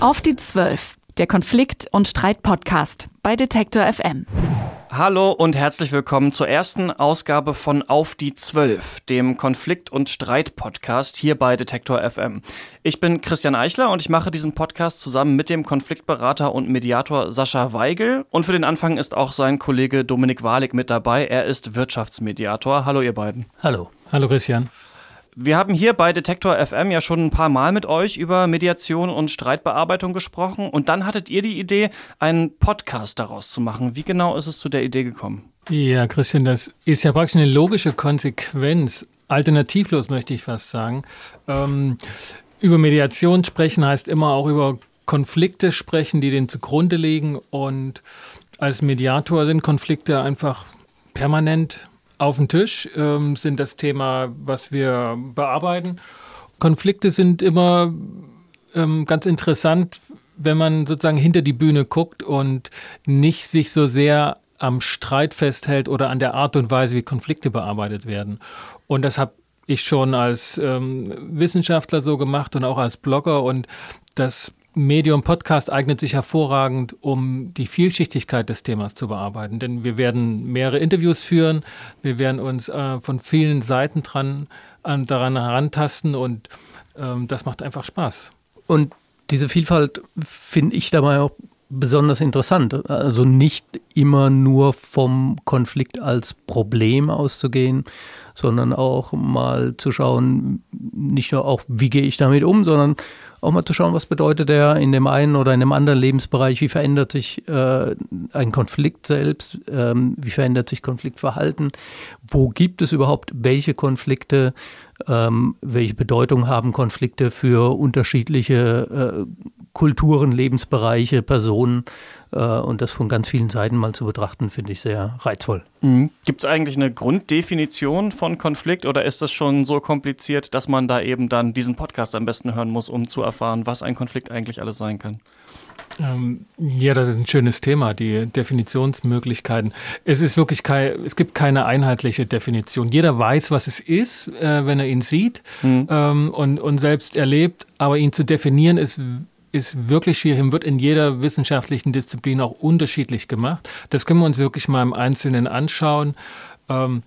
Auf die Zwölf, der Konflikt- und Streit-Podcast bei Detektor FM. Hallo und herzlich willkommen zur ersten Ausgabe von Auf die Zwölf, dem Konflikt- und Streit-Podcast hier bei Detektor FM. Ich bin Christian Eichler und ich mache diesen Podcast zusammen mit dem Konfliktberater und Mediator Sascha Weigel. Und für den Anfang ist auch sein Kollege Dominik Walik mit dabei. Er ist Wirtschaftsmediator. Hallo ihr beiden. Hallo. Hallo Christian. Wir haben hier bei Detektor FM ja schon ein paar Mal mit euch über Mediation und Streitbearbeitung gesprochen und dann hattet ihr die Idee, einen Podcast daraus zu machen. Wie genau ist es zu der Idee gekommen? Ja, Christian, das ist ja praktisch eine logische Konsequenz, alternativlos möchte ich fast sagen. Ähm, über Mediation sprechen heißt immer auch über Konflikte sprechen, die denen zugrunde liegen und als Mediator sind Konflikte einfach permanent auf dem Tisch ähm, sind das Thema, was wir bearbeiten. Konflikte sind immer ähm, ganz interessant, wenn man sozusagen hinter die Bühne guckt und nicht sich so sehr am Streit festhält oder an der Art und Weise, wie Konflikte bearbeitet werden. Und das habe ich schon als ähm, Wissenschaftler so gemacht und auch als Blogger und das Medium Podcast eignet sich hervorragend, um die Vielschichtigkeit des Themas zu bearbeiten. Denn wir werden mehrere Interviews führen, wir werden uns äh, von vielen Seiten dran, an, daran herantasten und ähm, das macht einfach Spaß. Und diese Vielfalt finde ich dabei auch besonders interessant. Also nicht immer nur vom Konflikt als Problem auszugehen, sondern auch mal zu schauen, nicht nur auch, wie gehe ich damit um, sondern auch mal zu schauen, was bedeutet er in dem einen oder in dem anderen Lebensbereich, wie verändert sich äh, ein Konflikt selbst, ähm, wie verändert sich Konfliktverhalten, wo gibt es überhaupt welche Konflikte, ähm, welche Bedeutung haben Konflikte für unterschiedliche äh, Kulturen, Lebensbereiche, Personen und das von ganz vielen Seiten mal zu betrachten, finde ich sehr reizvoll. Mhm. Gibt es eigentlich eine Grunddefinition von Konflikt oder ist das schon so kompliziert, dass man da eben dann diesen Podcast am besten hören muss, um zu erfahren, was ein Konflikt eigentlich alles sein kann? Ähm, ja, das ist ein schönes Thema, die Definitionsmöglichkeiten. Es ist wirklich kein, es gibt keine einheitliche Definition. Jeder weiß, was es ist, äh, wenn er ihn sieht mhm. ähm, und, und selbst erlebt, aber ihn zu definieren ist ist wirklich schwierig wird in jeder wissenschaftlichen Disziplin auch unterschiedlich gemacht. Das können wir uns wirklich mal im Einzelnen anschauen. Ähm,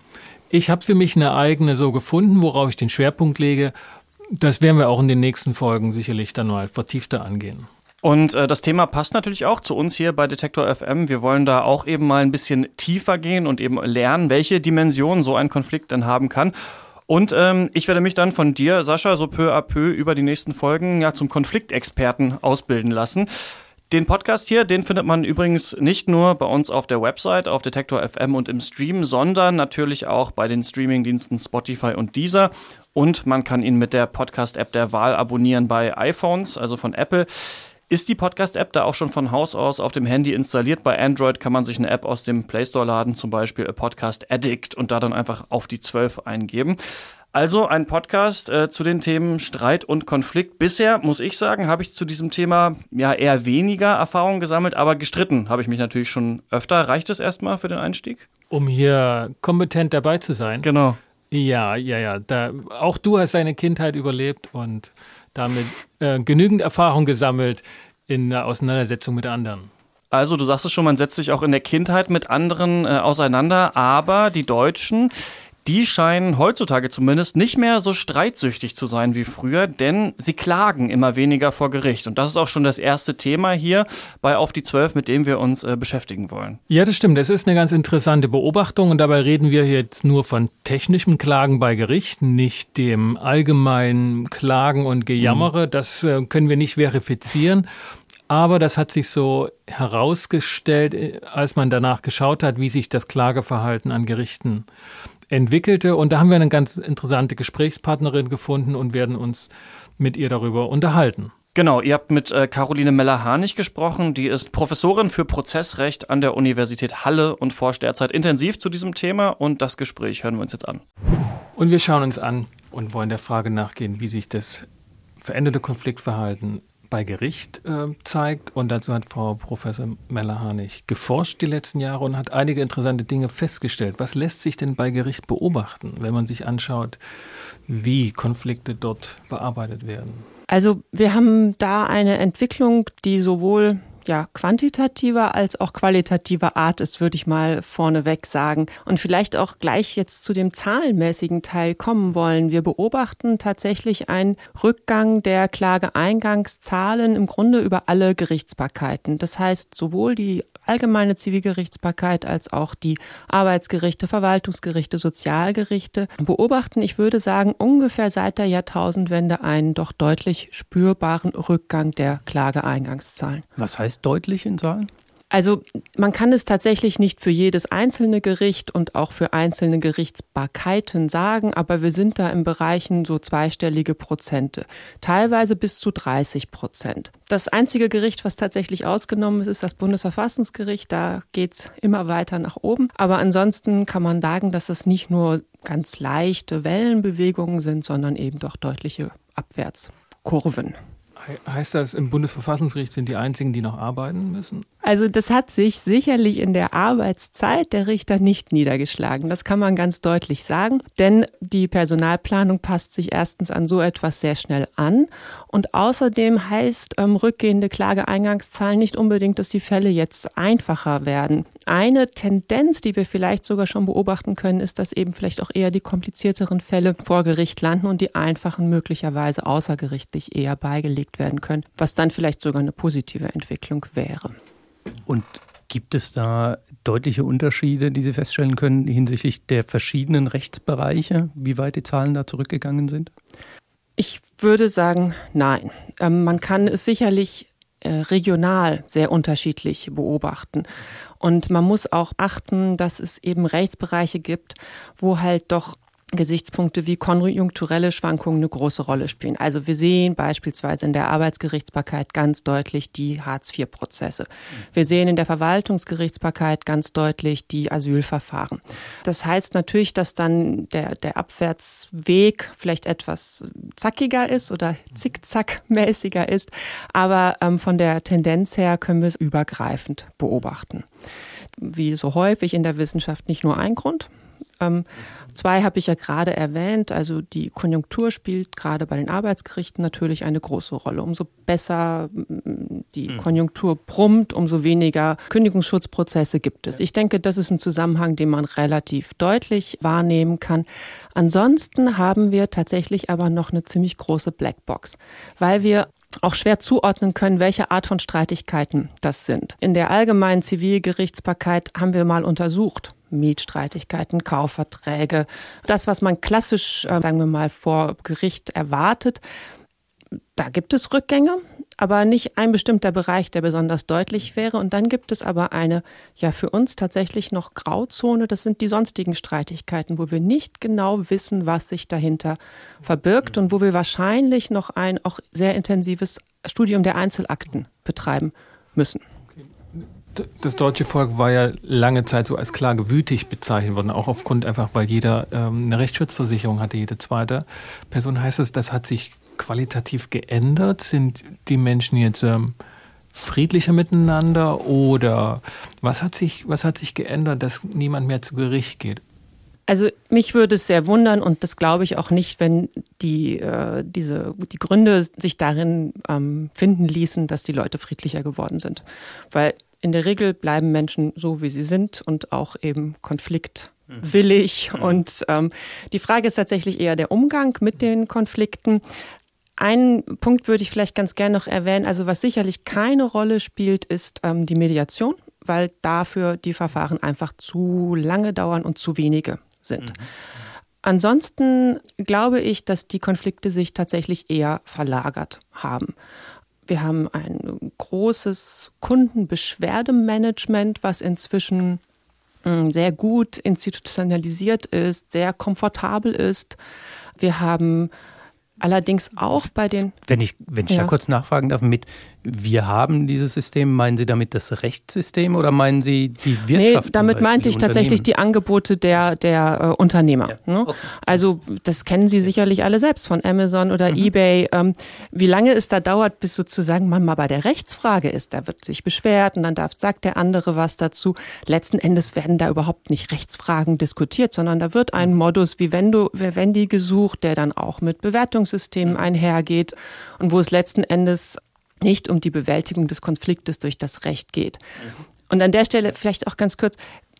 ich habe für mich eine eigene so gefunden, worauf ich den Schwerpunkt lege. Das werden wir auch in den nächsten Folgen sicherlich dann mal vertiefter angehen. Und äh, das Thema passt natürlich auch zu uns hier bei Detektor FM. Wir wollen da auch eben mal ein bisschen tiefer gehen und eben lernen, welche Dimensionen so ein Konflikt dann haben kann. Und ähm, ich werde mich dann von dir, Sascha, so peu à peu über die nächsten Folgen ja zum Konfliktexperten ausbilden lassen. Den Podcast hier, den findet man übrigens nicht nur bei uns auf der Website, auf Detektor FM und im Stream, sondern natürlich auch bei den Streamingdiensten Spotify und Deezer. Und man kann ihn mit der Podcast-App der Wahl abonnieren bei iPhones, also von Apple. Ist die Podcast-App da auch schon von Haus aus auf dem Handy installiert? Bei Android kann man sich eine App aus dem Play Store laden, zum Beispiel A Podcast Addict und da dann einfach auf die 12 eingeben. Also ein Podcast äh, zu den Themen Streit und Konflikt. Bisher, muss ich sagen, habe ich zu diesem Thema ja eher weniger Erfahrung gesammelt, aber gestritten habe ich mich natürlich schon öfter. Reicht es erstmal für den Einstieg? Um hier kompetent dabei zu sein. Genau. Ja, ja, ja. Da, auch du hast deine Kindheit überlebt und damit äh, genügend Erfahrung gesammelt in der Auseinandersetzung mit anderen. Also, du sagst es schon, man setzt sich auch in der Kindheit mit anderen äh, auseinander, aber die Deutschen, die scheinen heutzutage zumindest nicht mehr so streitsüchtig zu sein wie früher, denn sie klagen immer weniger vor Gericht. Und das ist auch schon das erste Thema hier bei Auf die Zwölf, mit dem wir uns äh, beschäftigen wollen. Ja, das stimmt. Das ist eine ganz interessante Beobachtung. Und dabei reden wir jetzt nur von technischem Klagen bei Gericht, nicht dem allgemeinen Klagen und Gejammere. Mhm. Das äh, können wir nicht verifizieren. Aber das hat sich so herausgestellt, äh, als man danach geschaut hat, wie sich das Klageverhalten an Gerichten entwickelte. Und da haben wir eine ganz interessante Gesprächspartnerin gefunden und werden uns mit ihr darüber unterhalten. Genau, ihr habt mit äh, Caroline Meller-Harnig gesprochen. Die ist Professorin für Prozessrecht an der Universität Halle und forscht derzeit intensiv zu diesem Thema. Und das Gespräch hören wir uns jetzt an. Und wir schauen uns an und wollen der Frage nachgehen, wie sich das veränderte Konfliktverhalten bei Gericht äh, zeigt. Und dazu hat Frau Professor Meller-Harnig geforscht die letzten Jahre und hat einige interessante Dinge festgestellt. Was lässt sich denn bei Gericht beobachten, wenn man sich anschaut, wie Konflikte dort bearbeitet werden? Also wir haben da eine Entwicklung, die sowohl ja, quantitativer als auch qualitativer Art ist, würde ich mal vorneweg sagen. Und vielleicht auch gleich jetzt zu dem zahlenmäßigen Teil kommen wollen. Wir beobachten tatsächlich einen Rückgang der Klageeingangszahlen im Grunde über alle Gerichtsbarkeiten. Das heißt, sowohl die allgemeine Zivilgerichtsbarkeit als auch die Arbeitsgerichte, Verwaltungsgerichte, Sozialgerichte beobachten, ich würde sagen, ungefähr seit der Jahrtausendwende einen doch deutlich spürbaren Rückgang der Klageeingangszahlen. Was heißt deutlich in Zahlen? Also man kann es tatsächlich nicht für jedes einzelne Gericht und auch für einzelne Gerichtsbarkeiten sagen, aber wir sind da im Bereichen so zweistellige Prozente, teilweise bis zu 30 Prozent. Das einzige Gericht, was tatsächlich ausgenommen ist, ist das Bundesverfassungsgericht. Da geht's immer weiter nach oben. Aber ansonsten kann man sagen, dass das nicht nur ganz leichte Wellenbewegungen sind, sondern eben doch deutliche Abwärtskurven. Heißt das, im Bundesverfassungsgericht sind die einzigen, die noch arbeiten müssen? Also das hat sich sicherlich in der Arbeitszeit der Richter nicht niedergeschlagen. Das kann man ganz deutlich sagen. Denn die Personalplanung passt sich erstens an so etwas sehr schnell an. Und außerdem heißt ähm, rückgehende Klageeingangszahlen nicht unbedingt, dass die Fälle jetzt einfacher werden. Eine Tendenz, die wir vielleicht sogar schon beobachten können, ist, dass eben vielleicht auch eher die komplizierteren Fälle vor Gericht landen und die einfachen möglicherweise außergerichtlich eher beigelegt werden können, was dann vielleicht sogar eine positive Entwicklung wäre. Und gibt es da deutliche Unterschiede, die Sie feststellen können hinsichtlich der verschiedenen Rechtsbereiche, wie weit die Zahlen da zurückgegangen sind? Ich würde sagen, nein. Ähm, man kann es sicherlich äh, regional sehr unterschiedlich beobachten. Und man muss auch achten, dass es eben Rechtsbereiche gibt, wo halt doch Gesichtspunkte wie konjunkturelle Schwankungen eine große Rolle spielen. Also wir sehen beispielsweise in der Arbeitsgerichtsbarkeit ganz deutlich die Hartz-IV-Prozesse. Wir sehen in der Verwaltungsgerichtsbarkeit ganz deutlich die Asylverfahren. Das heißt natürlich, dass dann der, der Abwärtsweg vielleicht etwas zackiger ist oder zickzackmäßiger ist, aber ähm, von der Tendenz her können wir es übergreifend beobachten. Wie so häufig in der Wissenschaft nicht nur ein Grund, ähm, Zwei habe ich ja gerade erwähnt. Also die Konjunktur spielt gerade bei den Arbeitsgerichten natürlich eine große Rolle. Umso besser mm, die mhm. Konjunktur brummt, umso weniger Kündigungsschutzprozesse gibt es. Ich denke, das ist ein Zusammenhang, den man relativ deutlich wahrnehmen kann. Ansonsten haben wir tatsächlich aber noch eine ziemlich große Blackbox, weil wir auch schwer zuordnen können, welche Art von Streitigkeiten das sind. In der allgemeinen Zivilgerichtsbarkeit haben wir mal untersucht, Mietstreitigkeiten, Kaufverträge, das, was man klassisch, äh, sagen wir mal, vor Gericht erwartet. Da gibt es Rückgänge, aber nicht ein bestimmter Bereich, der besonders deutlich wäre. Und dann gibt es aber eine, ja, für uns tatsächlich noch Grauzone. Das sind die sonstigen Streitigkeiten, wo wir nicht genau wissen, was sich dahinter verbirgt und wo wir wahrscheinlich noch ein auch sehr intensives Studium der Einzelakten betreiben müssen das deutsche Volk war ja lange Zeit so als klagewütig bezeichnet worden, auch aufgrund einfach, weil jeder ähm, eine Rechtsschutzversicherung hatte, jede zweite Person. Heißt das, das hat sich qualitativ geändert? Sind die Menschen jetzt ähm, friedlicher miteinander oder was hat sich, was hat sich geändert, dass niemand mehr zu Gericht geht? Also mich würde es sehr wundern und das glaube ich auch nicht, wenn die, äh, diese, die Gründe sich darin ähm, finden ließen, dass die Leute friedlicher geworden sind. Weil in der Regel bleiben Menschen so, wie sie sind und auch eben konfliktwillig. Mhm. Und ähm, die Frage ist tatsächlich eher der Umgang mit den Konflikten. Einen Punkt würde ich vielleicht ganz gerne noch erwähnen. Also was sicherlich keine Rolle spielt, ist ähm, die Mediation, weil dafür die Verfahren einfach zu lange dauern und zu wenige sind. Mhm. Ansonsten glaube ich, dass die Konflikte sich tatsächlich eher verlagert haben. Wir haben ein großes Kundenbeschwerdemanagement, was inzwischen hm, sehr gut institutionalisiert ist, sehr komfortabel ist. Wir haben allerdings auch bei den. Wenn ich, wenn ich ja. da kurz nachfragen darf, mit wir haben dieses System. Meinen Sie damit das Rechtssystem oder meinen Sie die Wirtschaft? Nee, damit meinte ich tatsächlich die Angebote der, der äh, Unternehmer. Ja. Ne? Okay. Also das kennen Sie sicherlich alle selbst von Amazon oder mhm. eBay. Ähm, wie lange es da dauert, bis sozusagen man mal bei der Rechtsfrage ist. Da wird sich beschwert und dann darf, sagt der andere was dazu. Letzten Endes werden da überhaupt nicht Rechtsfragen diskutiert, sondern da wird ein Modus wie wenn du, Vendi gesucht, der dann auch mit Bewertungs Bildungssystemen einhergeht und wo es letzten Endes nicht um die Bewältigung des Konfliktes durch das Recht geht. Und an der Stelle vielleicht auch ganz kurz,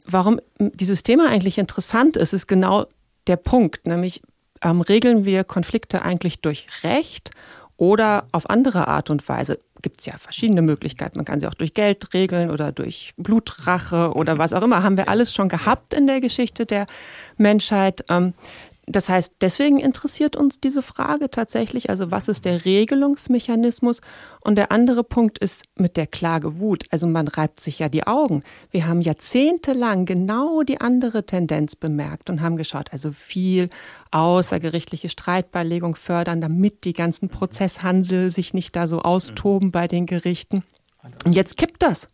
warum dieses Thema eigentlich interessant ist, ist genau der Punkt, nämlich ähm, regeln wir Konflikte eigentlich durch Recht oder auf andere Art und Weise. Gibt es ja verschiedene Möglichkeiten. Man kann sie auch durch Geld regeln oder durch Blutrache oder was auch immer. Haben wir alles schon gehabt in der Geschichte der Menschheit. Ähm, das heißt, deswegen interessiert uns diese Frage tatsächlich, also was ist der Regelungsmechanismus? Und der andere Punkt ist mit der Klage Wut. Also man reibt sich ja die Augen. Wir haben jahrzehntelang genau die andere Tendenz bemerkt und haben geschaut, also viel außergerichtliche Streitbeilegung fördern, damit die ganzen Prozesshansel sich nicht da so austoben bei den Gerichten. Und jetzt kippt das.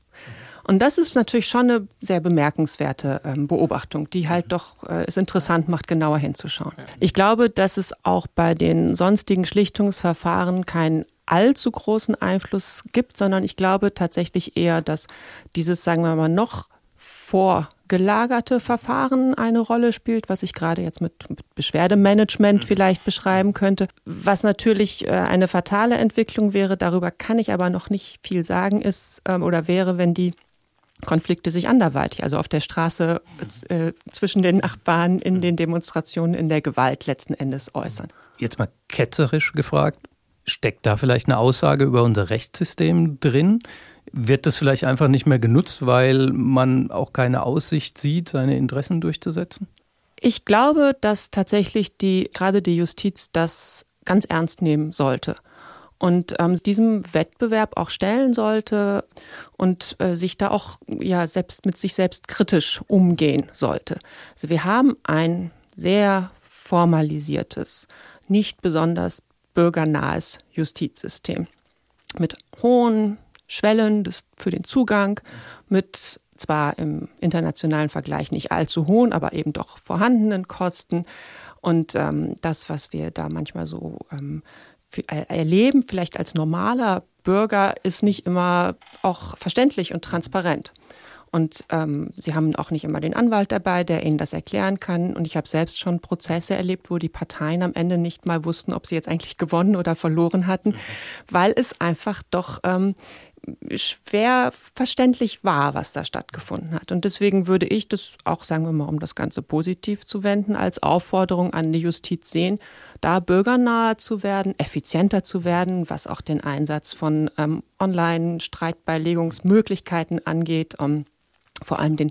Und das ist natürlich schon eine sehr bemerkenswerte ähm, Beobachtung, die halt mhm. doch äh, es interessant macht, genauer hinzuschauen. Ich glaube, dass es auch bei den sonstigen Schlichtungsverfahren keinen allzu großen Einfluss gibt, sondern ich glaube tatsächlich eher, dass dieses, sagen wir mal, noch vorgelagerte Verfahren eine Rolle spielt, was ich gerade jetzt mit, Beschwerdemanagement mhm. vielleicht beschreiben könnte. Was natürlich äh, eine fatale Entwicklung wäre, darüber kann ich aber noch nicht viel sagen, ist ähm, oder wäre, wenn die Konflikte sich anderweitig, also auf der Straße äh, zwischen den Nachbarn, in den Demonstrationen, in der Gewalt letzten Endes äußern. Jetzt mal ketzerisch gefragt, steckt da vielleicht eine Aussage über unser Rechtssystem drin? Wird das vielleicht einfach nicht mehr genutzt, weil man auch keine Aussicht sieht, seine Interessen durchzusetzen? Ich glaube, dass tatsächlich die, gerade die Justiz das ganz ernst nehmen sollte und ähm, diesem Wettbewerb auch stellen sollte und äh, sich da auch ja selbst mit sich selbst kritisch umgehen sollte. Also wir haben ein sehr formalisiertes, nicht besonders bürgernahes Justizsystem mit hohen Schwellen des, für den Zugang, mit zwar im internationalen Vergleich nicht allzu hohen, aber eben doch vorhandenen Kosten. Und ähm, das, was wir da manchmal so ähm, erleben, vielleicht als normaler Bürger, ist nicht immer auch verständlich und transparent. Und ähm, sie haben auch nicht immer den Anwalt dabei, der ihnen das erklären kann. Und ich habe selbst schon Prozesse erlebt, wo die Parteien am Ende nicht mal wussten, ob sie jetzt eigentlich gewonnen oder verloren hatten, weil es einfach doch ähm, schwer verständlich war, was da stattgefunden hat. Und deswegen würde ich das auch, sagen wir mal, um das Ganze positiv zu wenden, als Aufforderung an die Justiz sehen, da bürgernahe zu werden, effizienter zu werden, was auch den Einsatz von ähm, Online-Streitbeilegungsmöglichkeiten angeht, um vor allem den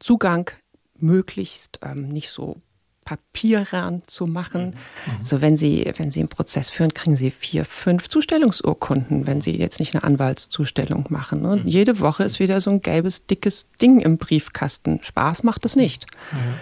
Zugang möglichst ähm, nicht so Papierern zu machen. Mhm. Also wenn Sie, wenn Sie einen Prozess führen, kriegen Sie vier, fünf Zustellungsurkunden, wenn Sie jetzt nicht eine Anwaltszustellung machen. Und mhm. jede Woche ist wieder so ein gelbes, dickes Ding im Briefkasten. Spaß macht das nicht. Mhm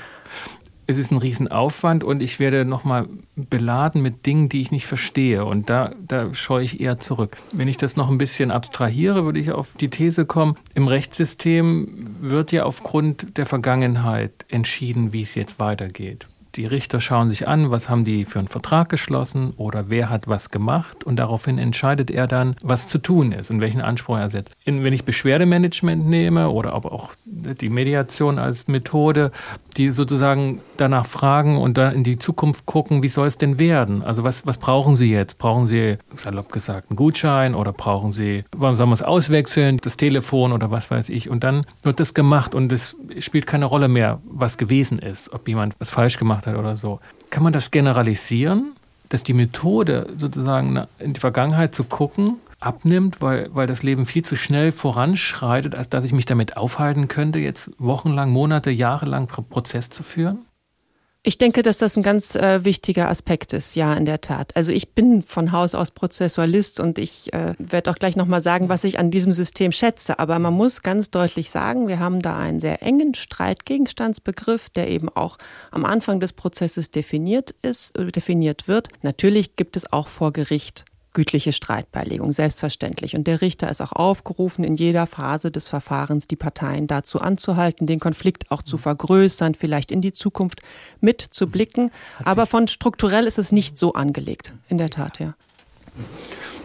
es ist ein Riesenaufwand und ich werde nochmal beladen mit Dingen, die ich nicht verstehe. Und da, da scheue ich eher zurück. Wenn ich das noch ein bisschen abstrahiere, würde ich auf die These kommen, im Rechtssystem wird ja aufgrund der Vergangenheit entschieden, wie es jetzt weitergeht. Die Richter schauen sich an, was haben die für einen Vertrag geschlossen oder wer hat was gemacht und daraufhin entscheidet er dann, was zu tun ist und welchen Anspruch er setzt. wenn ich Beschwerdemanagement nehme oder aber auch die Mediation als Methode, die sozusagen danach fragen und dann in die Zukunft gucken, wie soll es denn werden? Also was, was brauchen Sie jetzt? Brauchen Sie, salopp gesagt, einen Gutschein oder brauchen Sie, warum sollen wir es auswechseln, das Telefon oder was weiß ich? Und dann wird das gemacht und es spielt keine Rolle mehr, was gewesen ist, ob jemand was falsch gemacht hat oder so. Kann man das generalisieren, dass die Methode sozusagen in die Vergangenheit zu gucken, abnimmt, weil, weil das Leben viel zu schnell voranschreitet, als dass ich mich damit aufhalten könnte, jetzt wochenlang, Monate, jahrelang Prozess zu führen? Ich denke, dass das ein ganz äh, wichtiger Aspekt ist, ja, in der Tat. Also ich bin von Haus aus Prozessualist und ich äh, werde auch gleich nochmal sagen, was ich an diesem System schätze. Aber man muss ganz deutlich sagen, wir haben da einen sehr engen Streitgegenstandsbegriff, der eben auch am Anfang des Prozesses definiert ist, äh, definiert wird. Natürlich gibt es auch vor Gericht gütliche Streitbeilegung, selbstverständlich. Und der Richter ist auch aufgerufen, in jeder Phase des Verfahrens die Parteien dazu anzuhalten, den Konflikt auch zu vergrößern, vielleicht in die Zukunft mitzublicken. Aber von strukturell ist es nicht so angelegt, in der Tat, ja.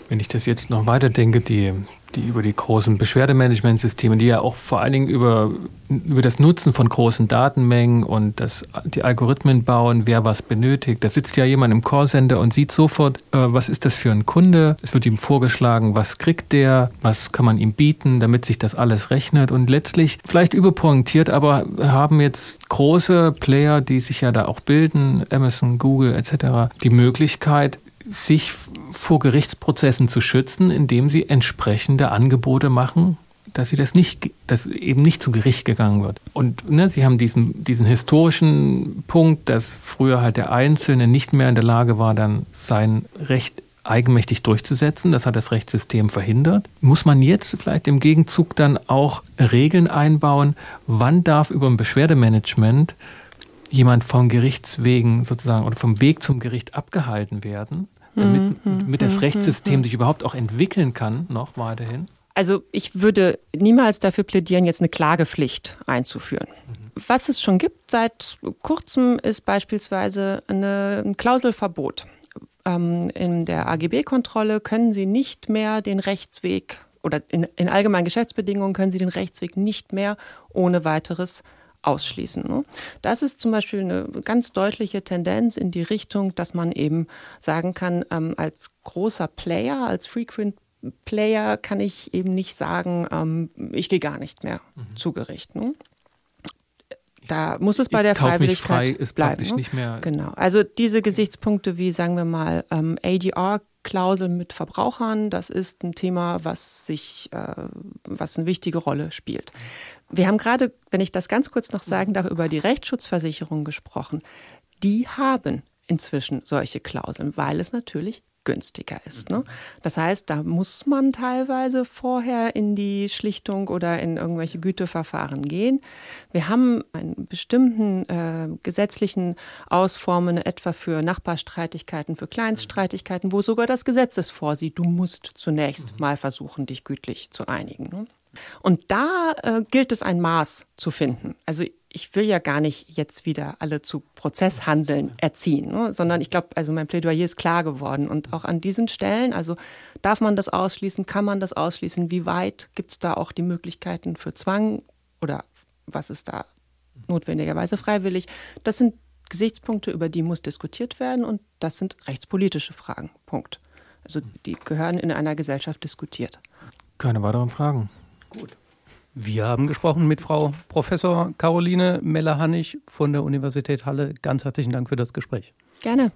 Wenn ich das jetzt noch weiterdenke, die, die über die großen Beschwerdemanagementsysteme, die ja auch vor allen Dingen über, über das Nutzen von großen Datenmengen und das, die Algorithmen bauen, wer was benötigt. Da sitzt ja jemand im Callcenter und sieht sofort, äh, was ist das für ein Kunde. Es wird ihm vorgeschlagen, was kriegt der, was kann man ihm bieten, damit sich das alles rechnet. Und letztlich, vielleicht überpointiert, aber haben jetzt große Player, die sich ja da auch bilden, Amazon, Google etc., die Möglichkeit, sich vor Gerichtsprozessen zu schützen, indem sie entsprechende Angebote machen, dass sie das nicht, dass eben nicht zu Gericht gegangen wird. Und ne, sie haben diesen, diesen historischen Punkt, dass früher halt der Einzelne nicht mehr in der Lage war, dann sein Recht eigenmächtig durchzusetzen. Das hat das Rechtssystem verhindert. Muss man jetzt vielleicht im Gegenzug dann auch Regeln einbauen, wann darf über ein Beschwerdemanagement jemand vom Gerichtswegen sozusagen oder vom Weg zum Gericht abgehalten werden? Damit, mhm. damit das mhm. Rechtssystem mhm. sich überhaupt auch entwickeln kann, noch weiterhin? Also ich würde niemals dafür plädieren, jetzt eine Klagepflicht einzuführen. Was es schon gibt seit kurzem, ist beispielsweise eine, ein Klauselverbot. Ähm, in der AGB-Kontrolle können Sie nicht mehr den Rechtsweg oder in, in allgemeinen Geschäftsbedingungen können Sie den Rechtsweg nicht mehr ohne weiteres ausschließen. Ne? Das ist zum Beispiel eine ganz deutliche Tendenz in die Richtung, dass man eben sagen kann, ähm, als großer Player, als Frequent Player kann ich eben nicht sagen, ähm, ich gehe gar nicht mehr mhm. zu Gericht. Ne? Da muss es bei der Freiwilligkeit frei bleiben. Ne? Genau. Also diese Gesichtspunkte wie, sagen wir mal, ähm, ADR Klausel mit Verbrauchern, das ist ein Thema, was sich, äh, was eine wichtige Rolle spielt. Wir haben gerade, wenn ich das ganz kurz noch sagen darf, über die Rechtsschutzversicherung gesprochen. Die haben inzwischen solche Klauseln, weil es natürlich günstiger ist. Ne? Das heißt, da muss man teilweise vorher in die Schlichtung oder in irgendwelche Güteverfahren gehen. Wir haben einen bestimmten äh, gesetzlichen Ausformen, etwa für Nachbarstreitigkeiten, für Kleinststreitigkeiten, wo sogar das Gesetz es vorsieht, du musst zunächst mhm. mal versuchen, dich gütlich zu einigen. Ne? Und da äh, gilt es ein Maß zu finden. Also ich will ja gar nicht jetzt wieder alle zu Prozesshandeln erziehen, ne? sondern ich glaube, also mein Plädoyer ist klar geworden. Und auch an diesen Stellen, also darf man das ausschließen, kann man das ausschließen, wie weit gibt es da auch die Möglichkeiten für Zwang oder was ist da notwendigerweise freiwillig? Das sind Gesichtspunkte, über die muss diskutiert werden und das sind rechtspolitische Fragen. Punkt. Also die gehören in einer Gesellschaft diskutiert. Keine weiteren Fragen. Gut. Wir haben gesprochen mit Frau Professor Caroline Meller-Hannig von der Universität Halle. Ganz herzlichen Dank für das Gespräch. Gerne.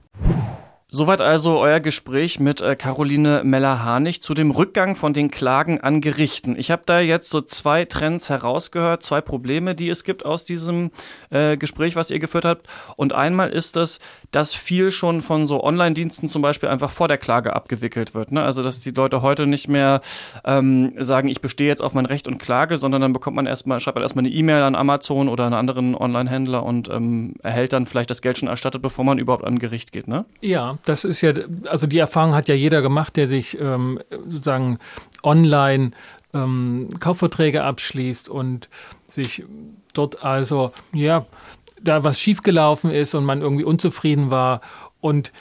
Soweit also euer Gespräch mit äh, Caroline Meller-Harnig zu dem Rückgang von den Klagen an Gerichten. Ich habe da jetzt so zwei Trends herausgehört, zwei Probleme, die es gibt aus diesem äh, Gespräch, was ihr geführt habt. Und einmal ist das, dass viel schon von so Online-Diensten zum Beispiel einfach vor der Klage abgewickelt wird. Ne? Also dass die Leute heute nicht mehr ähm, sagen, ich bestehe jetzt auf mein Recht und klage, sondern dann bekommt man erstmal, schreibt man erstmal eine E-Mail an Amazon oder einen anderen Online-Händler und ähm, erhält dann vielleicht das Geld schon erstattet, bevor man überhaupt an Gericht geht. Ne? Ja, das ist ja, also die Erfahrung hat ja jeder gemacht, der sich ähm, sozusagen online ähm, Kaufverträge abschließt und sich dort also, ja, da was schiefgelaufen ist und man irgendwie unzufrieden war und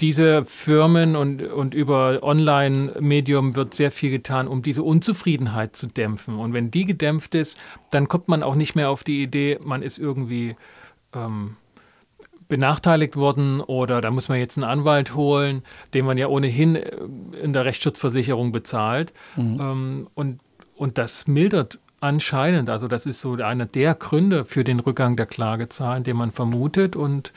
diese Firmen und, und über Online-Medium wird sehr viel getan, um diese Unzufriedenheit zu dämpfen. Und wenn die gedämpft ist, dann kommt man auch nicht mehr auf die Idee, man ist irgendwie ähm, benachteiligt worden oder da muss man jetzt einen Anwalt holen, den man ja ohnehin äh, in der Rechtsschutzversicherung bezahlt. Mhm. Ähm, und, und das mildert anscheinend, also das ist so einer der Gründe für den Rückgang der Klagezahlen, den man vermutet und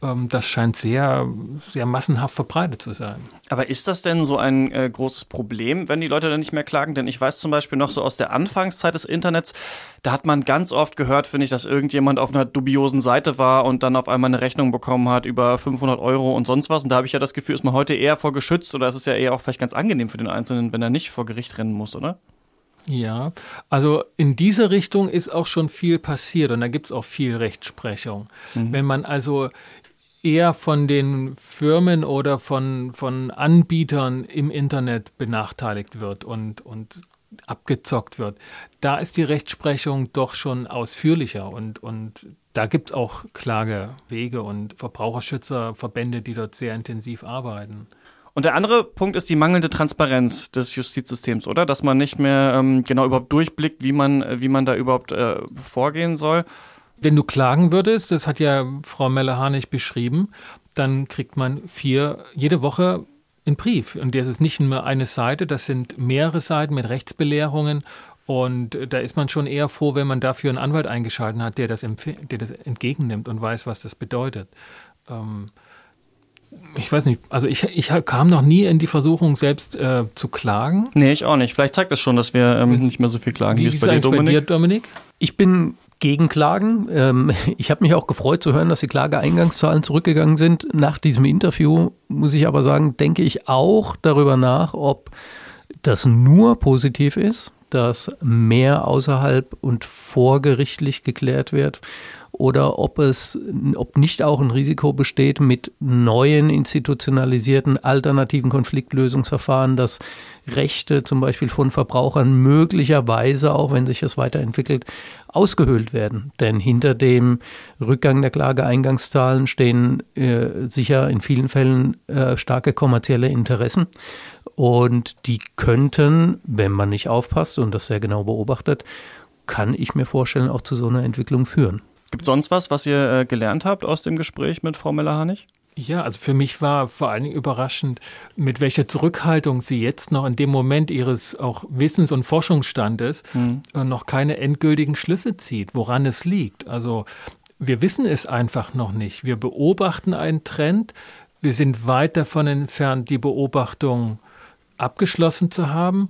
das scheint sehr, sehr massenhaft verbreitet zu sein. Aber ist das denn so ein äh, großes Problem, wenn die Leute dann nicht mehr klagen? Denn ich weiß zum Beispiel noch so aus der Anfangszeit des Internets, da hat man ganz oft gehört, finde ich, dass irgendjemand auf einer dubiosen Seite war und dann auf einmal eine Rechnung bekommen hat über 500 Euro und sonst was. Und da habe ich ja das Gefühl, ist man heute eher vor geschützt oder ist es ja eher auch vielleicht ganz angenehm für den Einzelnen, wenn er nicht vor Gericht rennen muss, oder? Ja, also in diese Richtung ist auch schon viel passiert und da gibt es auch viel Rechtsprechung. Mhm. Wenn man also eher von den Firmen oder von, von Anbietern im Internet benachteiligt wird und, und abgezockt wird. Da ist die Rechtsprechung doch schon ausführlicher und, und da gibt es auch Klagewege und Verbraucherschützerverbände, die dort sehr intensiv arbeiten. Und der andere Punkt ist die mangelnde Transparenz des Justizsystems, oder? Dass man nicht mehr ähm, genau überhaupt durchblickt, wie man, wie man da überhaupt äh, vorgehen soll. Wenn du klagen würdest, das hat ja Frau Melle-Harnig beschrieben, dann kriegt man vier, jede Woche einen Brief. Und das ist nicht nur eine Seite, das sind mehrere Seiten mit Rechtsbelehrungen. Und da ist man schon eher froh, wenn man dafür einen Anwalt eingeschaltet hat, der das, der das entgegennimmt und weiß, was das bedeutet. Ähm, ich weiß nicht, also ich, ich kam noch nie in die Versuchung, selbst äh, zu klagen. Nee, ich auch nicht. Vielleicht zeigt das schon, dass wir ähm, nicht mehr so viel klagen. Wie, wie ist es bei dir, Dominik? bei dir, Dominik? Ich bin gegen Klagen. Ähm, ich habe mich auch gefreut zu hören, dass die Klageeingangszahlen zurückgegangen sind. Nach diesem Interview muss ich aber sagen, denke ich auch darüber nach, ob das nur positiv ist, dass mehr außerhalb und vorgerichtlich geklärt wird oder ob es, ob nicht auch ein Risiko besteht mit neuen institutionalisierten alternativen Konfliktlösungsverfahren, dass Rechte zum Beispiel von Verbrauchern möglicherweise, auch wenn sich das weiterentwickelt, ausgehöhlt werden. Denn hinter dem Rückgang der Klageeingangszahlen stehen äh, sicher in vielen Fällen äh, starke kommerzielle Interessen. Und die könnten, wenn man nicht aufpasst und das sehr genau beobachtet, kann ich mir vorstellen, auch zu so einer Entwicklung führen. Gibt es sonst was, was ihr äh, gelernt habt aus dem Gespräch mit Frau Meller-Hanig? Ja, also für mich war vor allen Dingen überraschend, mit welcher Zurückhaltung sie jetzt noch in dem Moment ihres auch Wissens- und Forschungsstandes mhm. noch keine endgültigen Schlüsse zieht, woran es liegt. Also wir wissen es einfach noch nicht. Wir beobachten einen Trend. Wir sind weit davon entfernt, die Beobachtung abgeschlossen zu haben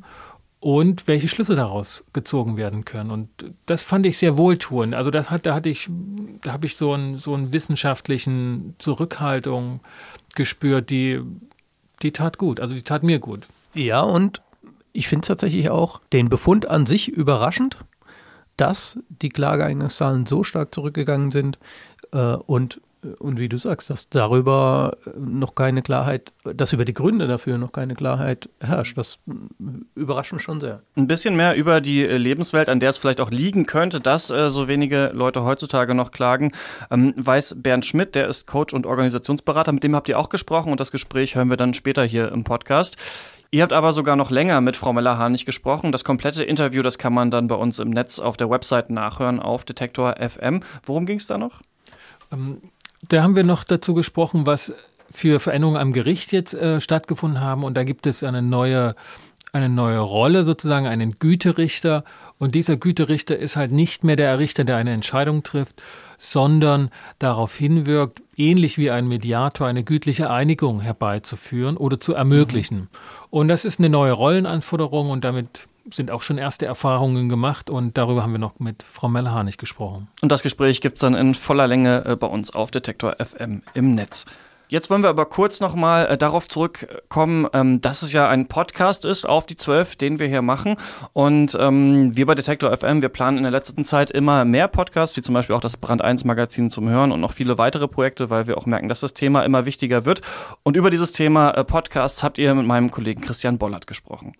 und welche Schlüsse daraus gezogen werden können. Und das fand ich sehr wohltuend. Also das hat, da hatte ich, da habe ich so einen, so einen wissenschaftlichen Zurückhaltung gespürt, die, die tat gut. Also die tat mir gut. Ja, und ich finde tatsächlich auch den Befund an sich überraschend, dass die Klageeingangszahlen so stark zurückgegangen sind äh, und und wie du sagst, dass darüber noch keine Klarheit, dass über die Gründe dafür noch keine Klarheit herrscht, das überrascht mich schon sehr. Ein bisschen mehr über die Lebenswelt, an der es vielleicht auch liegen könnte, dass äh, so wenige Leute heutzutage noch klagen, ähm, weiß Bernd Schmidt, der ist Coach und Organisationsberater, mit dem habt ihr auch gesprochen und das Gespräch hören wir dann später hier im Podcast. Ihr habt aber sogar noch länger mit Frau Meller-Harnig gesprochen. Das komplette Interview, das kann man dann bei uns im Netz auf der Website nachhören auf Detektor FM. Worum ging es da noch? Ähm, da haben wir noch dazu gesprochen, was für Veränderungen am Gericht jetzt äh, stattgefunden haben. Und da gibt es eine neue, eine neue Rolle, sozusagen einen Güterichter. Und dieser Güterichter ist halt nicht mehr der Richter, der eine Entscheidung trifft, sondern darauf hinwirkt, ähnlich wie ein Mediator, eine gütliche Einigung herbeizuführen oder zu ermöglichen. Mhm. Und das ist eine neue Rollenanforderung und damit sind auch schon erste Erfahrungen gemacht und darüber haben wir noch mit Frau Mellharnig gesprochen. Und das Gespräch gibt es dann in voller Länge äh, bei uns auf Detektor FM im Netz. Jetzt wollen wir aber kurz nochmal äh, darauf zurückkommen, ähm, dass es ja ein Podcast ist auf die 12, den wir hier machen. Und ähm, wir bei Detektor FM, wir planen in der letzten Zeit immer mehr Podcasts, wie zum Beispiel auch das Brand 1 Magazin zum Hören und noch viele weitere Projekte, weil wir auch merken, dass das Thema immer wichtiger wird. Und über dieses Thema äh, Podcasts habt ihr mit meinem Kollegen Christian Bollert gesprochen.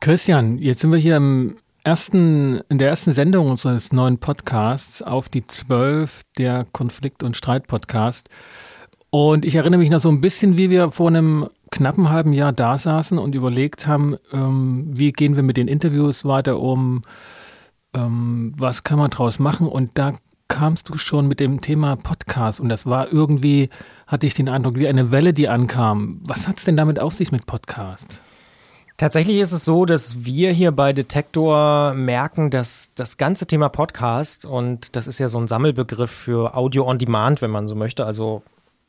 Christian, jetzt sind wir hier im ersten, in der ersten Sendung unseres neuen Podcasts auf die zwölf der Konflikt- und Streit-Podcast. Und ich erinnere mich noch so ein bisschen, wie wir vor einem knappen halben Jahr da saßen und überlegt haben, ähm, wie gehen wir mit den Interviews weiter um, ähm, was kann man draus machen. Und da kamst du schon mit dem Thema Podcast und das war irgendwie, hatte ich den Eindruck, wie eine Welle, die ankam. Was hat es denn damit auf sich mit Podcast? Tatsächlich ist es so, dass wir hier bei Detektor merken, dass das ganze Thema Podcast, und das ist ja so ein Sammelbegriff für Audio on Demand, wenn man so möchte, also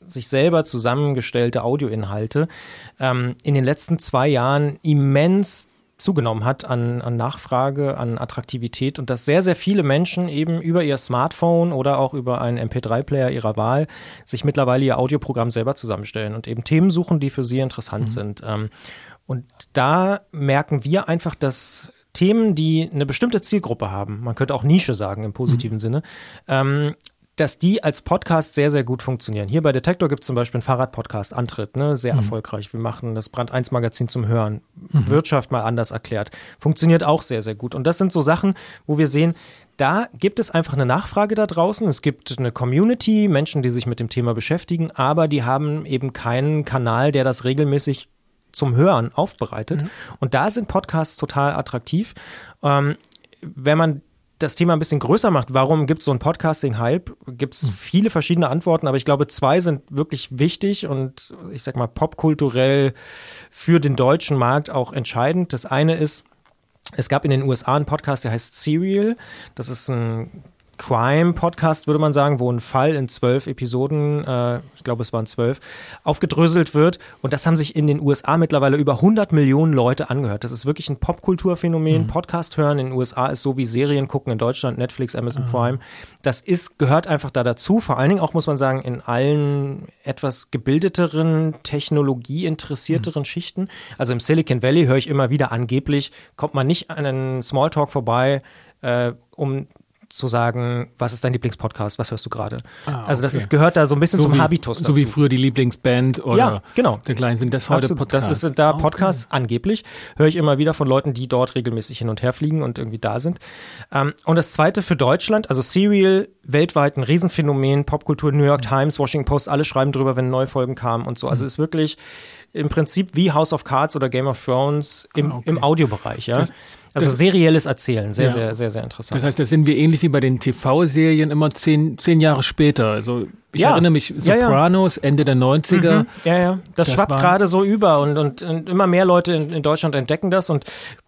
sich selber zusammengestellte Audioinhalte, ähm, in den letzten zwei Jahren immens zugenommen hat an, an, Nachfrage, an Attraktivität und dass sehr, sehr viele Menschen eben über ihr Smartphone oder auch über einen MP3-Player ihrer Wahl sich mittlerweile ihr Audioprogramm selber zusammenstellen und eben Themen suchen, die für sie interessant mhm. sind. Ähm, und da merken wir einfach, dass Themen, die eine bestimmte Zielgruppe haben, man könnte auch Nische sagen im positiven mhm. Sinne, ähm, dass die als Podcast sehr, sehr gut funktionieren. Hier bei Detektor gibt es zum Beispiel einen Fahrradpodcast, Antritt, ne? sehr mhm. erfolgreich. Wir machen das Brand 1 Magazin zum Hören, mhm. Wirtschaft mal anders erklärt. Funktioniert auch sehr, sehr gut. Und das sind so Sachen, wo wir sehen, da gibt es einfach eine Nachfrage da draußen. Es gibt eine Community, Menschen, die sich mit dem Thema beschäftigen, aber die haben eben keinen Kanal, der das regelmäßig zum Hören aufbereitet. Mhm. Und da sind Podcasts total attraktiv. Ähm, wenn man das Thema ein bisschen größer macht, warum gibt es so einen Podcasting-Hype, gibt es hm. viele verschiedene Antworten, aber ich glaube, zwei sind wirklich wichtig und ich sag mal popkulturell für den deutschen Markt auch entscheidend. Das eine ist, es gab in den USA einen Podcast, der heißt Serial. Das ist ein Crime-Podcast, würde man sagen, wo ein Fall in zwölf Episoden, äh, ich glaube es waren zwölf, aufgedröselt wird. Und das haben sich in den USA mittlerweile über 100 Millionen Leute angehört. Das ist wirklich ein Popkulturphänomen. Mhm. Podcast hören in den USA ist so wie Serien gucken in Deutschland, Netflix, Amazon mhm. Prime. Das ist, gehört einfach da dazu. Vor allen Dingen auch, muss man sagen, in allen etwas gebildeteren, technologieinteressierteren mhm. Schichten. Also im Silicon Valley höre ich immer wieder angeblich, kommt man nicht an einen Smalltalk vorbei, äh, um zu sagen, was ist dein Lieblingspodcast, was hörst du gerade? Ah. Also das ist, gehört da so ein bisschen so zum wie, Habitus dazu. So wie früher die Lieblingsband oder ja, genau. dergleichen. Sind das heute Absolut. Podcast? Das ist da Podcast okay. angeblich. Höre ich immer wieder von Leuten, die dort regelmäßig hin und her fliegen und irgendwie da sind. Ähm, und das zweite für Deutschland, also Serial, weltweit ein Riesenphänomen, Popkultur, New York Times, Washington Post, alle schreiben drüber, wenn neue Folgen kamen und so. Also mhm. ist wirklich im Prinzip wie House of Cards oder Game of Thrones im, ah, okay. im Audiobereich, ja. Das, also serielles Erzählen, sehr, ja. sehr, sehr, sehr interessant. Das heißt, da sind wir ähnlich wie bei den TV-Serien immer zehn, zehn Jahre später. Also ich ja. erinnere mich, Sopranos, ja, ja. Ende der 90er. Mhm. Ja, ja. Das, das schwappt gerade so über und, und, und, immer mehr Leute in, in, Deutschland entdecken das und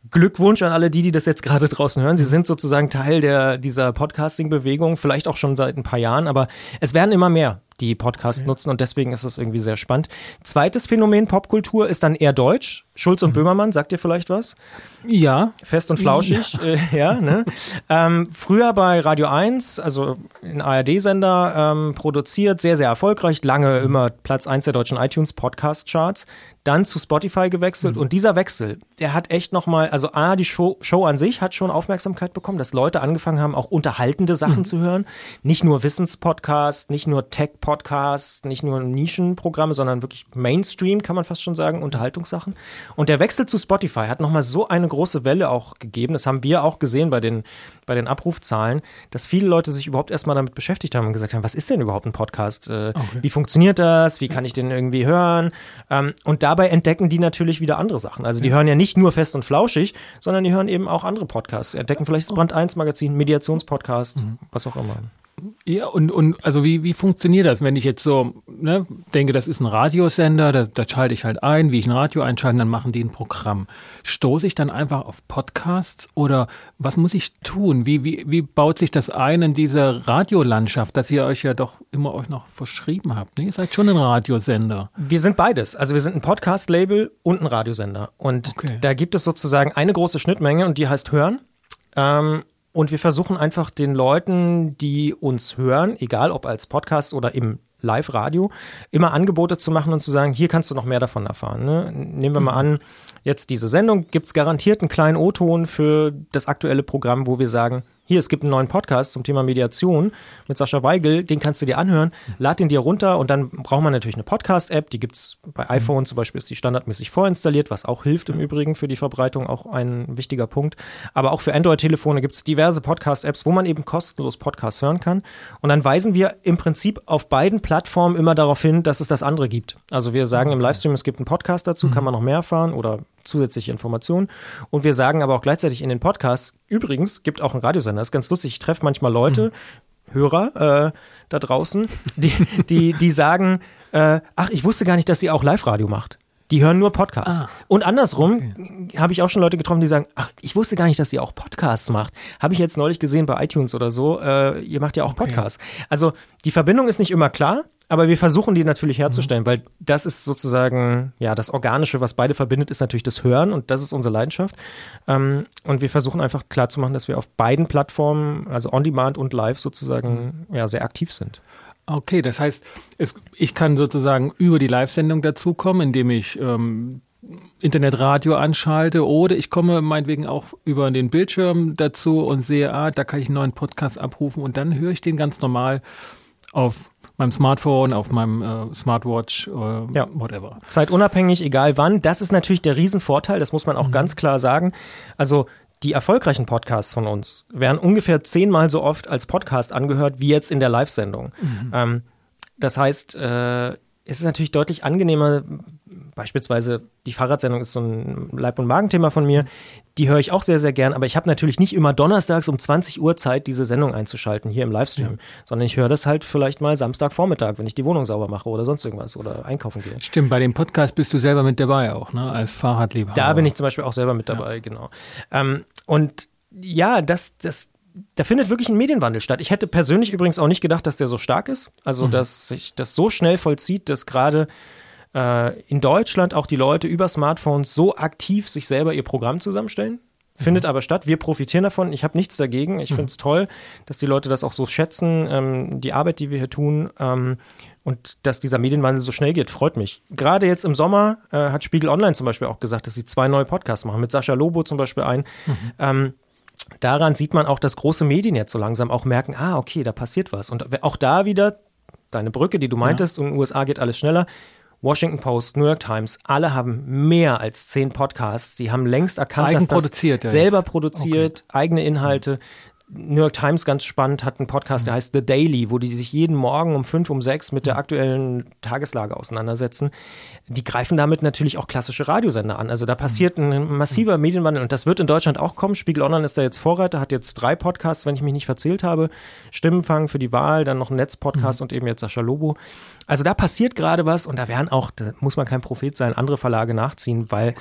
Glückwunsch an alle die, die das jetzt gerade draußen hören. Sie sind sozusagen Teil der, dieser Podcasting-Bewegung, vielleicht auch schon seit ein paar Jahren, aber es werden immer mehr die Podcasts okay. nutzen und deswegen ist es irgendwie sehr spannend. Zweites Phänomen Popkultur ist dann eher deutsch. Schulz und mhm. Böhmermann, sagt ihr vielleicht was? Ja. Fest und flauschig, ja. Äh, ja ne? ähm, früher bei Radio 1, also ein ARD-Sender, ähm, produziert, sehr, sehr erfolgreich, lange immer Platz 1 der deutschen iTunes Podcast Charts dann zu Spotify gewechselt mhm. und dieser Wechsel, der hat echt nochmal, also A, die Show, Show an sich hat schon Aufmerksamkeit bekommen, dass Leute angefangen haben, auch unterhaltende Sachen mhm. zu hören. Nicht nur Wissenspodcasts, nicht nur Tech-Podcasts, nicht nur Nischenprogramme, sondern wirklich Mainstream, kann man fast schon sagen, Unterhaltungssachen. Und der Wechsel zu Spotify hat nochmal so eine große Welle auch gegeben, das haben wir auch gesehen bei den, bei den Abrufzahlen, dass viele Leute sich überhaupt erstmal damit beschäftigt haben und gesagt haben, was ist denn überhaupt ein Podcast? Äh, okay. Wie funktioniert das? Wie kann ich den irgendwie hören? Ähm, und dabei entdecken die natürlich wieder andere Sachen. Also die hören ja nicht nur fest und flauschig, sondern die hören eben auch andere Podcasts. Entdecken vielleicht das Brand 1 Magazin, Mediationspodcast, mhm. was auch immer. Ja, und, und also wie, wie funktioniert das, wenn ich jetzt so ne, denke, das ist ein Radiosender, da, da schalte ich halt ein, wie ich ein Radio einschalte, dann machen die ein Programm. Stoße ich dann einfach auf Podcasts oder was muss ich tun? Wie, wie, wie baut sich das ein in diese Radiolandschaft, dass ihr euch ja doch immer euch noch verschrieben habt? Ne? Ihr seid schon ein Radiosender. Wir sind beides. Also wir sind ein Podcast-Label und ein Radiosender. Und okay. da gibt es sozusagen eine große Schnittmenge und die heißt Hören. Ähm, und wir versuchen einfach den Leuten, die uns hören, egal ob als Podcast oder im Live-Radio, immer Angebote zu machen und zu sagen, hier kannst du noch mehr davon erfahren. Ne? Nehmen wir mal mhm. an, jetzt diese Sendung, gibt es garantiert einen kleinen O-Ton für das aktuelle Programm, wo wir sagen, hier, es gibt einen neuen Podcast zum Thema Mediation mit Sascha Weigel, den kannst du dir anhören, lad den dir runter und dann braucht man natürlich eine Podcast-App, die gibt es bei mhm. iPhone zum Beispiel, ist die standardmäßig vorinstalliert, was auch hilft im Übrigen für die Verbreitung, auch ein wichtiger Punkt. Aber auch für Android-Telefone gibt es diverse Podcast-Apps, wo man eben kostenlos Podcasts hören kann. Und dann weisen wir im Prinzip auf beiden Plattformen immer darauf hin, dass es das andere gibt. Also wir sagen im Livestream, es gibt einen Podcast dazu, mhm. kann man noch mehr erfahren oder zusätzliche Informationen. Und wir sagen aber auch gleichzeitig in den Podcasts, übrigens gibt auch einen Radiosender, das ist ganz lustig, ich treffe manchmal Leute, mhm. Hörer äh, da draußen, die, die, die sagen, äh, ach, ich wusste gar nicht, dass sie auch Live-Radio macht. Die hören nur Podcasts. Ah, und andersrum okay. habe ich auch schon Leute getroffen, die sagen, ach, ich wusste gar nicht, dass ihr auch Podcasts macht. Habe ich jetzt neulich gesehen bei iTunes oder so. Äh, ihr macht ja auch okay. Podcasts. Also die Verbindung ist nicht immer klar. Aber wir versuchen die natürlich herzustellen, mhm. weil das ist sozusagen, ja, das Organische, was beide verbindet, ist natürlich das Hören und das ist unsere Leidenschaft. Ähm, und wir versuchen einfach klarzumachen, dass wir auf beiden Plattformen, also On-Demand und Live sozusagen, mhm. ja, sehr aktiv sind. Okay, das heißt, es, ich kann sozusagen über die Live-Sendung dazukommen, indem ich ähm, Internetradio anschalte oder ich komme meinetwegen auch über den Bildschirm dazu und sehe, ah, da kann ich einen neuen Podcast abrufen und dann höre ich den ganz normal auf meinem Smartphone, auf meinem äh, Smartwatch, äh, ja. whatever. Zeitunabhängig, egal wann. Das ist natürlich der Riesenvorteil, das muss man auch mhm. ganz klar sagen. Also die erfolgreichen Podcasts von uns werden ungefähr zehnmal so oft als Podcast angehört wie jetzt in der Live-Sendung. Mhm. Ähm, das heißt, äh, es ist natürlich deutlich angenehmer, beispielsweise die Fahrradsendung ist so ein Leib- und Magenthema von mir, die höre ich auch sehr, sehr gern, aber ich habe natürlich nicht immer donnerstags um 20 Uhr Zeit, diese Sendung einzuschalten hier im Livestream, ja. sondern ich höre das halt vielleicht mal Samstagvormittag, wenn ich die Wohnung sauber mache oder sonst irgendwas oder einkaufen gehe. Stimmt, bei dem Podcast bist du selber mit dabei auch, ne? als Fahrradliebhaber. Da bin ich zum Beispiel auch selber mit dabei, ja. genau. Ähm, und ja, das, das, da findet wirklich ein Medienwandel statt. Ich hätte persönlich übrigens auch nicht gedacht, dass der so stark ist. Also, mhm. dass sich das so schnell vollzieht, dass gerade äh, in Deutschland auch die Leute über Smartphones so aktiv sich selber ihr Programm zusammenstellen. Findet mhm. aber statt. Wir profitieren davon. Ich habe nichts dagegen. Ich mhm. finde es toll, dass die Leute das auch so schätzen, ähm, die Arbeit, die wir hier tun. Ähm, und dass dieser Medienwandel so schnell geht, freut mich. Gerade jetzt im Sommer äh, hat Spiegel Online zum Beispiel auch gesagt, dass sie zwei neue Podcasts machen. Mit Sascha Lobo zum Beispiel ein. Mhm. Ähm, daran sieht man auch, dass große Medien jetzt so langsam auch merken, ah, okay, da passiert was. Und auch da wieder deine Brücke, die du meintest, ja. in den USA geht alles schneller. Washington Post, New York Times, alle haben mehr als zehn Podcasts. Sie haben längst erkannt, Eigen dass das ja selber jetzt. produziert, okay. eigene Inhalte. New York Times ganz spannend hat einen Podcast, der heißt The Daily, wo die sich jeden Morgen um fünf, um sechs mit der aktuellen Tageslage auseinandersetzen. Die greifen damit natürlich auch klassische Radiosender an. Also da passiert ein massiver Medienwandel und das wird in Deutschland auch kommen. Spiegel Online ist da jetzt Vorreiter, hat jetzt drei Podcasts, wenn ich mich nicht verzählt habe. Stimmenfang für die Wahl, dann noch ein Netzpodcast mhm. und eben jetzt Sascha Lobo. Also da passiert gerade was und da werden auch, da muss man kein Prophet sein, andere Verlage nachziehen, weil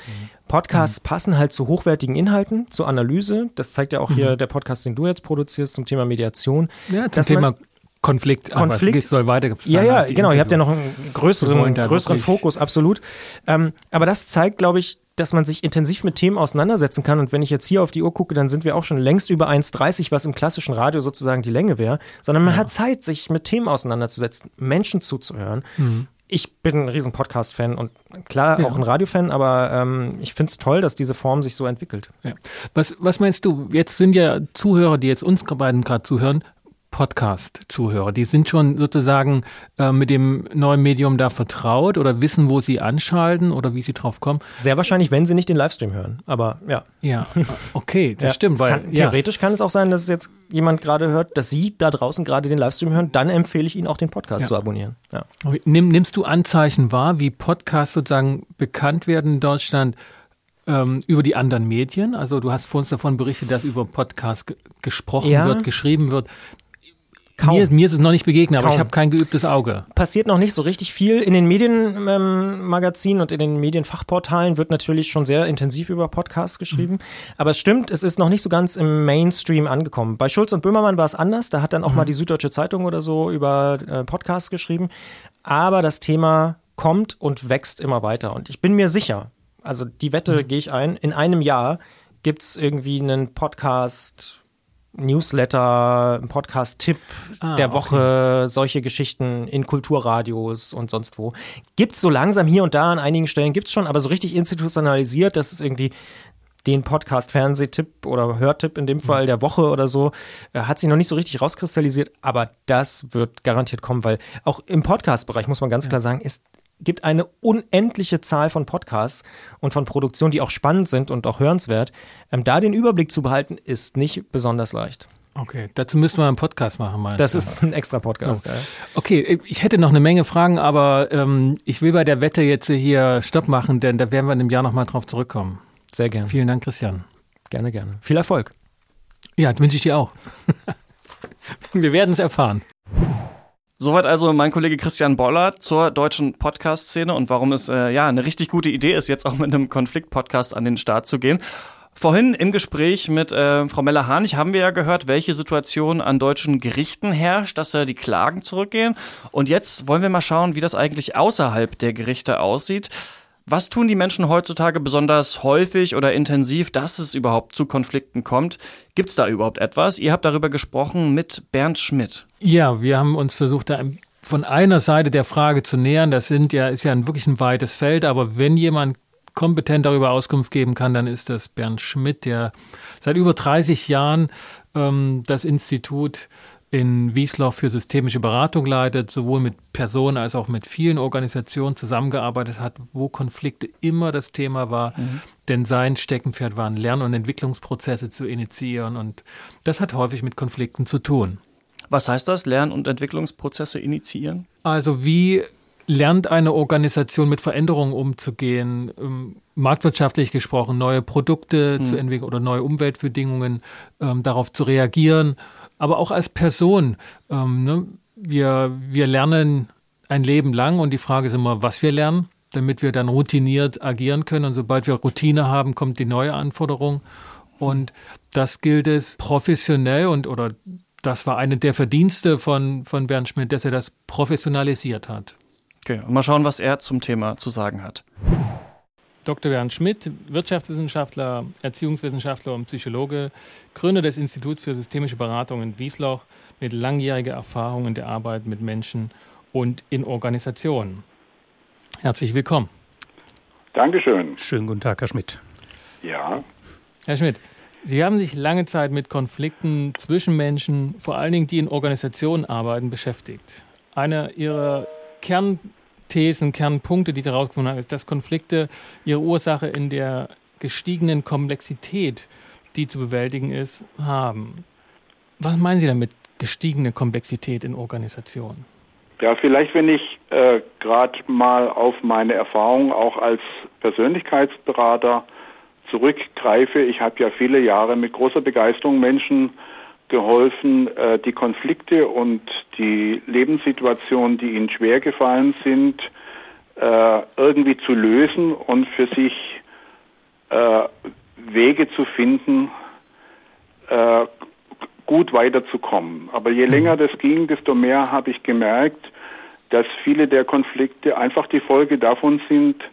Podcasts mhm. passen halt zu hochwertigen Inhalten, zur Analyse. Das zeigt ja auch mhm. hier der Podcast, den du jetzt produzierst zum Thema Mediation. Ja, zum Thema Konflikt, Konflikt soll weiter Ja, ja, genau. Ihr habt ja noch einen größeren, größeren Fokus, absolut. Ähm, aber das zeigt, glaube ich, dass man sich intensiv mit Themen auseinandersetzen kann. Und wenn ich jetzt hier auf die Uhr gucke, dann sind wir auch schon längst über 1,30, was im klassischen Radio sozusagen die Länge wäre. Sondern man ja. hat Zeit, sich mit Themen auseinanderzusetzen, Menschen zuzuhören. Mhm. Ich bin ein riesen Podcast-Fan und klar ja. auch ein Radio-Fan, aber ähm, ich finde es toll, dass diese Form sich so entwickelt. Ja. Was, was meinst du? Jetzt sind ja Zuhörer, die jetzt uns beiden gerade zuhören, Podcast-Zuhörer? Die sind schon sozusagen äh, mit dem neuen Medium da vertraut oder wissen, wo sie anschalten oder wie sie drauf kommen? Sehr wahrscheinlich, wenn sie nicht den Livestream hören, aber ja. Ja, okay, das ja, stimmt. Weil, kann, ja. Theoretisch kann es auch sein, dass jetzt jemand gerade hört, dass Sie da draußen gerade den Livestream hören, dann empfehle ich Ihnen auch den Podcast ja. zu abonnieren. Nimm, nimmst du Anzeichen wahr, wie Podcasts sozusagen bekannt werden in Deutschland? ähm, über die anderen Medien. Also du hast vor uns davon berichtet, dass über Podcasts gesprochen ja. wird, geschrieben wird. Kaum. Mir, mir ist es noch nicht begegnet, Kaum. aber ich habe kein geübtes Auge. Passiert noch nicht so richtig viel. In den Medienmagazinen ähm, und in den Medienfachportalen wird natürlich schon sehr intensiv über Podcasts geschrieben. Mhm. Aber es stimmt, es ist noch nicht so ganz im Mainstream angekommen. Bei Schulz und Böhmermann war es anders. Da hat dann auch mhm. mal die Süddeutsche Zeitung oder so über äh, Podcasts geschrieben. Aber das Thema kommt und wächst immer weiter. Und ich bin mir sicher, also die Wette mhm. gehe ich ein, in einem Jahr gibt es irgendwie einen Podcast Newsletter, Podcast-Tipp ah, der Woche, okay. solche Geschichten in Kulturradios und sonst wo. Gibt es so langsam hier und da an einigen Stellen, gibt es schon, aber so richtig institutionalisiert, dass es irgendwie den Podcast-Fernsehtipp oder Hörtipp in dem Fall der Woche oder so, äh, hat sich noch nicht so richtig rauskristallisiert, aber das wird garantiert kommen, weil auch im Podcast-Bereich, muss man ganz ja. klar sagen, ist gibt eine unendliche Zahl von Podcasts und von Produktionen, die auch spannend sind und auch hörenswert. Ähm, da den Überblick zu behalten, ist nicht besonders leicht. Okay, dazu müssten wir einen Podcast machen, meinst Das ist ein extra Podcast. Ja. Okay, ich hätte noch eine Menge Fragen, aber ähm, ich will bei der Wette jetzt hier Stopp machen, denn da werden wir in einem Jahr nochmal drauf zurückkommen. Sehr gerne. Vielen Dank, Christian. Gerne, gerne. Viel Erfolg. Ja, wünsche ich dir auch. wir werden es erfahren. Soweit also mein Kollege Christian Boller zur deutschen Podcast-Szene und warum es äh, ja eine richtig gute Idee ist, jetzt auch mit einem Konflikt-Podcast an den Start zu gehen. Vorhin im Gespräch mit äh, Frau Meller-Harnig haben wir ja gehört, welche Situation an deutschen Gerichten herrscht, dass äh, die Klagen zurückgehen. Und jetzt wollen wir mal schauen, wie das eigentlich außerhalb der Gerichte aussieht. Was tun die Menschen heutzutage besonders häufig oder intensiv, dass es überhaupt zu Konflikten kommt? Gibt es da überhaupt etwas? Ihr habt darüber gesprochen mit Bernd Schmidt. Ja, wir haben uns versucht, da von einer Seite der Frage zu nähern. Das sind ja, ist ja ein wirklich ein weites Feld, aber wenn jemand kompetent darüber Auskunft geben kann, dann ist das Bernd Schmidt, der seit über 30 Jahren ähm, das Institut in Wiesloch für systemische Beratung leitet, sowohl mit Personen als auch mit vielen Organisationen zusammengearbeitet hat, wo Konflikte immer das Thema war. Mhm. Denn sein Steckenpferd waren Lern- und Entwicklungsprozesse zu initiieren und das hat häufig mit Konflikten zu tun. Was heißt das, Lern- und Entwicklungsprozesse initiieren? Also wie lernt eine Organisation mit Veränderungen umzugehen, ähm, marktwirtschaftlich gesprochen, neue Produkte hm. zu entwickeln oder neue Umweltbedingungen, ähm, darauf zu reagieren aber auch als Person. Ähm, ne? wir, wir lernen ein Leben lang und die Frage ist immer, was wir lernen, damit wir dann routiniert agieren können. Und sobald wir Routine haben, kommt die neue Anforderung. Und das gilt es professionell und oder das war eine der Verdienste von, von Bernd Schmidt, dass er das professionalisiert hat. Okay, und mal schauen, was er zum Thema zu sagen hat. Dr. Bernd Schmidt, Wirtschaftswissenschaftler, Erziehungswissenschaftler und Psychologe, Gründer des Instituts für systemische Beratung in Wiesloch mit langjähriger Erfahrung in der Arbeit mit Menschen und in Organisationen. Herzlich willkommen. Dankeschön. Schönen guten Tag, Herr Schmidt. Ja. Herr Schmidt, Sie haben sich lange Zeit mit Konflikten zwischen Menschen, vor allen Dingen die in Organisationen arbeiten, beschäftigt. Einer Ihrer Kern Thesen, Kernpunkte, die daraus gefunden haben, ist, dass Konflikte ihre Ursache in der gestiegenen Komplexität, die zu bewältigen ist, haben. Was meinen Sie damit, gestiegene Komplexität in Organisationen? Ja, vielleicht, wenn ich äh, gerade mal auf meine Erfahrung auch als Persönlichkeitsberater zurückgreife. Ich habe ja viele Jahre mit großer Begeisterung Menschen geholfen, äh, die Konflikte und die Lebenssituationen, die ihnen schwer gefallen sind, äh, irgendwie zu lösen und für sich äh, Wege zu finden, gut weiterzukommen. Aber je länger mhm. das ging, desto mehr habe ich gemerkt, dass viele der Konflikte einfach die Folge davon sind,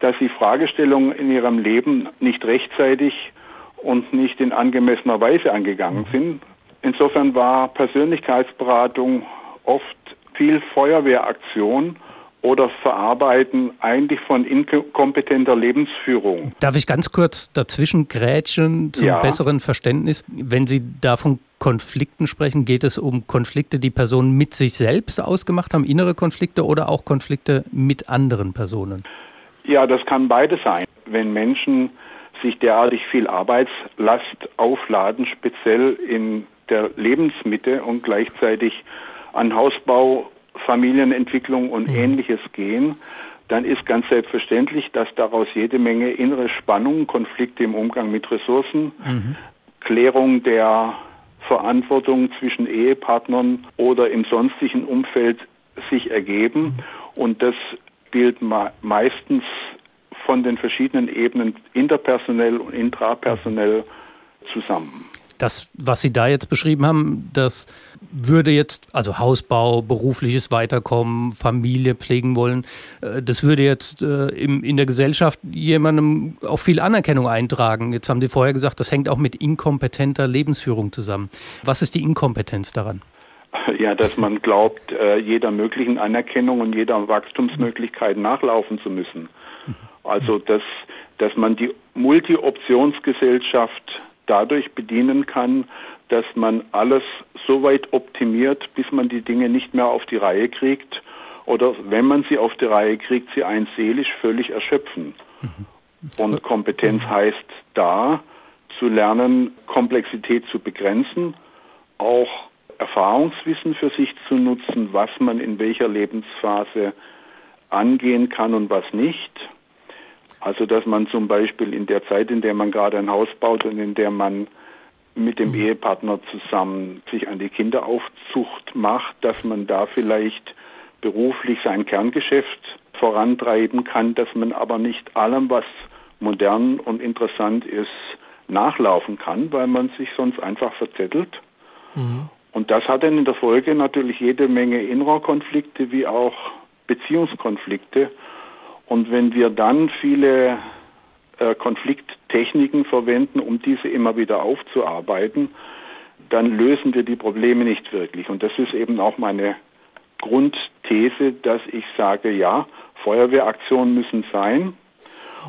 dass sie Fragestellungen in ihrem Leben nicht rechtzeitig und nicht in angemessener Weise angegangen mhm. sind, Insofern war Persönlichkeitsberatung oft viel Feuerwehraktion oder Verarbeiten eigentlich von inkompetenter Lebensführung. Darf ich ganz kurz dazwischen grätschen zum ja. besseren Verständnis? Wenn Sie da von Konflikten sprechen, geht es um Konflikte, die Personen mit sich selbst ausgemacht haben, innere Konflikte oder auch Konflikte mit anderen Personen? Ja, das kann beides sein. Wenn Menschen sich derartig viel Arbeitslast aufladen, speziell in der Lebensmitte und gleichzeitig an Hausbau, Familienentwicklung und mhm. ähnliches gehen, dann ist ganz selbstverständlich, dass daraus jede Menge innere Spannungen, Konflikte im Umgang mit Ressourcen, mhm. Klärung der Verantwortung zwischen Ehepartnern oder im sonstigen Umfeld sich ergeben. Mhm. Und das gilt meistens von den verschiedenen Ebenen interpersonell und intrapersonell zusammen das, was Sie da jetzt beschrieben haben, das würde jetzt, also Hausbau, berufliches Weiterkommen, Familie pflegen wollen, äh, das würde jetzt äh, in der Gesellschaft jemandem auch viel Anerkennung eintragen. Jetzt haben Sie vorher gesagt, das hängt auch mit inkompetenter Lebensführung zusammen. Was ist die Inkompetenz daran? Ja, dass man glaubt, äh, jeder möglichen Anerkennung und jeder Wachstumsmöglichkeit nachlaufen zu müssen. Also, dass, dass man die Multi-Optionsgesellschaft dadurch bedienen kann, dass man alles so weit optimiert, bis man die Dinge nicht mehr auf die Reihe kriegt oder wenn man sie auf die Reihe kriegt, sie einen seelisch völlig erschöpfen. Und Kompetenz heißt da, zu lernen, Komplexität zu begrenzen, auch Erfahrungswissen für sich zu nutzen, was man in welcher Lebensphase angehen kann und was nicht also dass man zum Beispiel in der Zeit, in der man gerade ein Haus baut und in der man mit dem mhm. Ehepartner zusammen sich an die Kinderaufzucht macht, dass man da vielleicht beruflich sein Kerngeschäft vorantreiben kann, dass man aber nicht allem, was modern und interessant ist, nachlaufen kann, weil man sich sonst einfach verzettelt. Mhm. Und das hat dann in der Folge natürlich jede Menge innerer Konflikte wie auch Beziehungskonflikte. Und wenn wir dann viele äh, Konflikttechniken verwenden, um diese immer wieder aufzuarbeiten, dann lösen wir die Probleme nicht wirklich. Und das ist eben auch meine Grundthese, dass ich sage, ja, Feuerwehraktionen müssen sein.